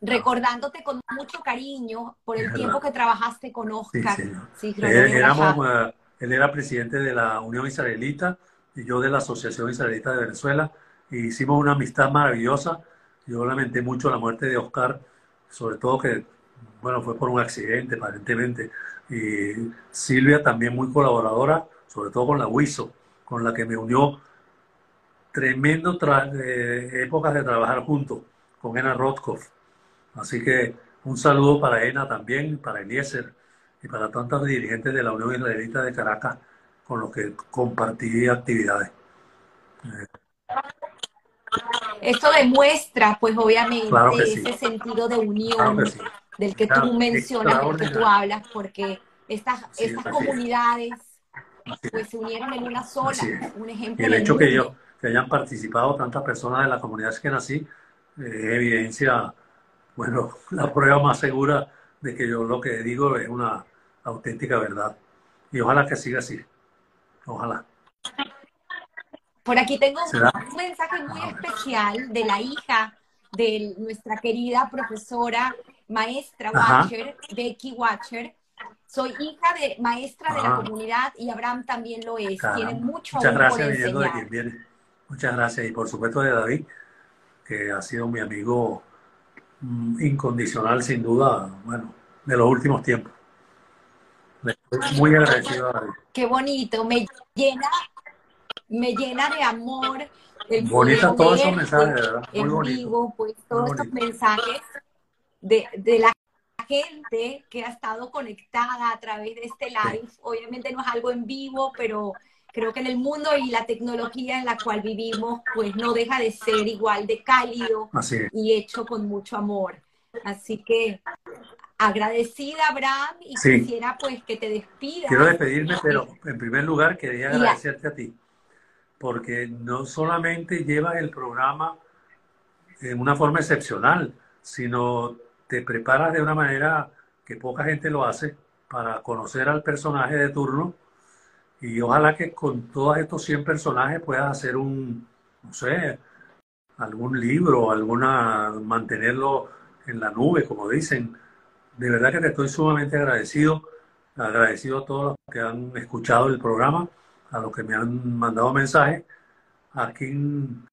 recordándote con mucho cariño por el Es tiempo verdad. que trabajaste con Sí, Oscar. Sí, Eh, Cronómetro éramos, Raja. eh, él era presidente de la Unión Israelita y yo de la Asociación Israelita de Venezuela. Y hicimos una amistad maravillosa. Yo lamenté mucho la muerte de Oscar, sobre todo que, bueno, fue por un accidente aparentemente. Y Silvia también muy colaboradora, sobre todo con la WISO, con la que me unió tremendo tra- eh, épocas de trabajar juntos con Ena Rothkopf. Así que un saludo para Ena también, para Eliezer y para tantos dirigentes de la Unión Israelita de Caracas con los que compartí actividades. Esto demuestra, pues obviamente, Claro sí. ese sentido de Claro unión que sí. del que Claro, tú mencionas, del que tú hablas, porque estas, Sí, estas comunidades pues se unieron en una sola, un Y ejemplo el en el hecho que, yo, que hayan participado tantas personas de la comunidad que nací eh, es evidencia bueno, la prueba más segura de que yo lo que digo es una auténtica verdad. Y ojalá que siga así. Ojalá. Por aquí tengo un mensaje muy especial de la hija de nuestra querida profesora, maestra Watcher, Becky Watcher. Soy hija de maestra de la comunidad y Abraham también lo es. Tiene mucho Muchas gracias, de quien viene. Muchas gracias. Y por supuesto de David, que ha sido mi amigo incondicional, sin duda, bueno, de los últimos tiempos. muy agradecido a. Qué bonito, me llena, me llena de amor. Bonita todos esos mensajes, ¿verdad? Muy en vivo, pues todos estos mensajes de, de la gente que ha estado conectada a través de este live. Obviamente no es algo en vivo, pero creo que en el mundo y la tecnología en la cual vivimos, pues no deja de ser igual de cálido y hecho con mucho amor. Así que agradecida, Abraham, y quisiera pues que te despidas. Quiero despedirme, pero en primer lugar quería agradecerte a ti, porque no solamente llevas el programa en una forma excepcional, sino te preparas de una manera que poca gente lo hace para conocer al personaje de turno y ojalá que con todos estos 100 personajes puedas hacer un, no sé, algún libro, alguna, mantenerlo en la nube, como dicen. De verdad que te estoy sumamente agradecido, agradecido a todos los que han escuchado el programa, a los que me han mandado mensajes, a quien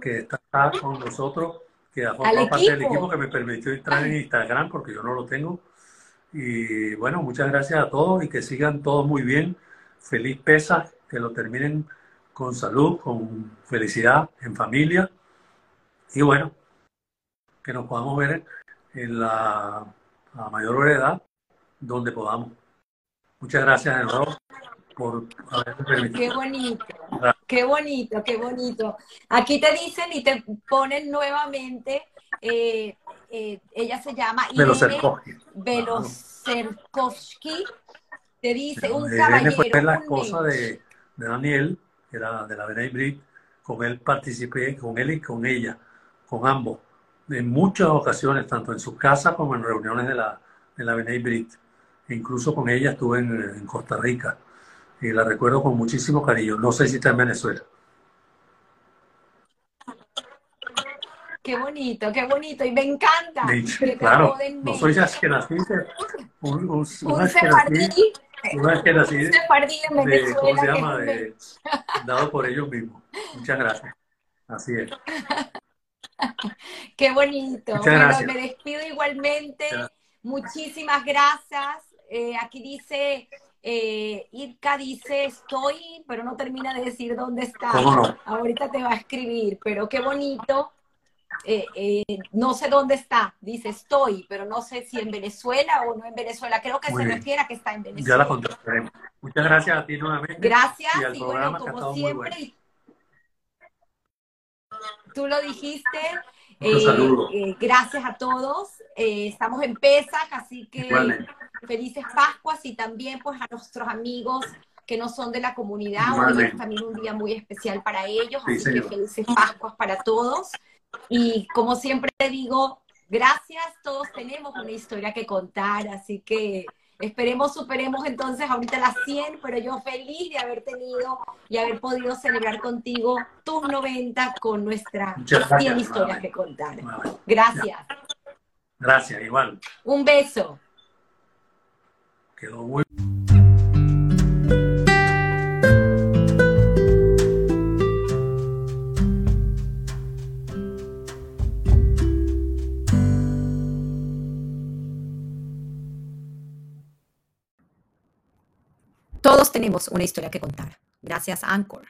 que está con nosotros, que ha formado parte del equipo que me permitió entrar en Instagram porque yo no lo tengo. Y bueno, muchas gracias a todos y que sigan todos muy bien feliz pesa, que lo terminen con salud, con felicidad, en familia. Y bueno, que nos podamos ver en la, mayor edad donde podamos. Muchas gracias, Enro, por haberme permitido. Qué bonito, qué bonito, qué bonito. Aquí te dicen y te ponen nuevamente, eh, eh, ella se llama Velocerkovsky. Velocerkovsky te dice un caballero. fue la esposa de, Daniel, que era de la Benay Brit, con él participé, con él y con ella, con ambos, en muchas ocasiones, tanto en su casa como en reuniones de la, de la Brit. E incluso con ella estuve en, Costa Rica y la recuerdo con muchísimo cariño. No sé si está en Venezuela. Qué bonito, qué bonito, y me encanta. claro, no soy que naciste, un, un, un una que nací de, ¿cómo se llama? dado por ellos mismos. Muchas gracias. Así es. Qué bonito. bueno, me despido igualmente. Muchísimas gracias. Eh, aquí dice, eh, Irka dice, estoy, pero no termina de decir dónde está. Ahorita te va a escribir, pero qué bonito eh, eh, no sé dónde está, dice estoy, pero no sé si en Venezuela o no en Venezuela. Creo que se refiere a que está en Venezuela. Ya la contestaremos. Muchas gracias a ti nuevamente. Gracias, y, bueno, como siempre, tú lo dijiste. Eh, gracias a todos. estamos en Pesach, así que felices Pascuas y también pues a nuestros amigos que no son de la comunidad. Hoy es también un día muy especial para ellos, así que felices Pascuas para todos. Y como siempre digo, gracias, todos tenemos una historia que contar, así que esperemos, superemos entonces ahorita las 100, pero yo feliz de haber tenido y haber podido celebrar contigo tus 90 con nuestras 100 historias que contar. Gracias. Gracias, igual. Un beso. Quedó muy Todos tenemos una historia que contar. Gracias, Anchor.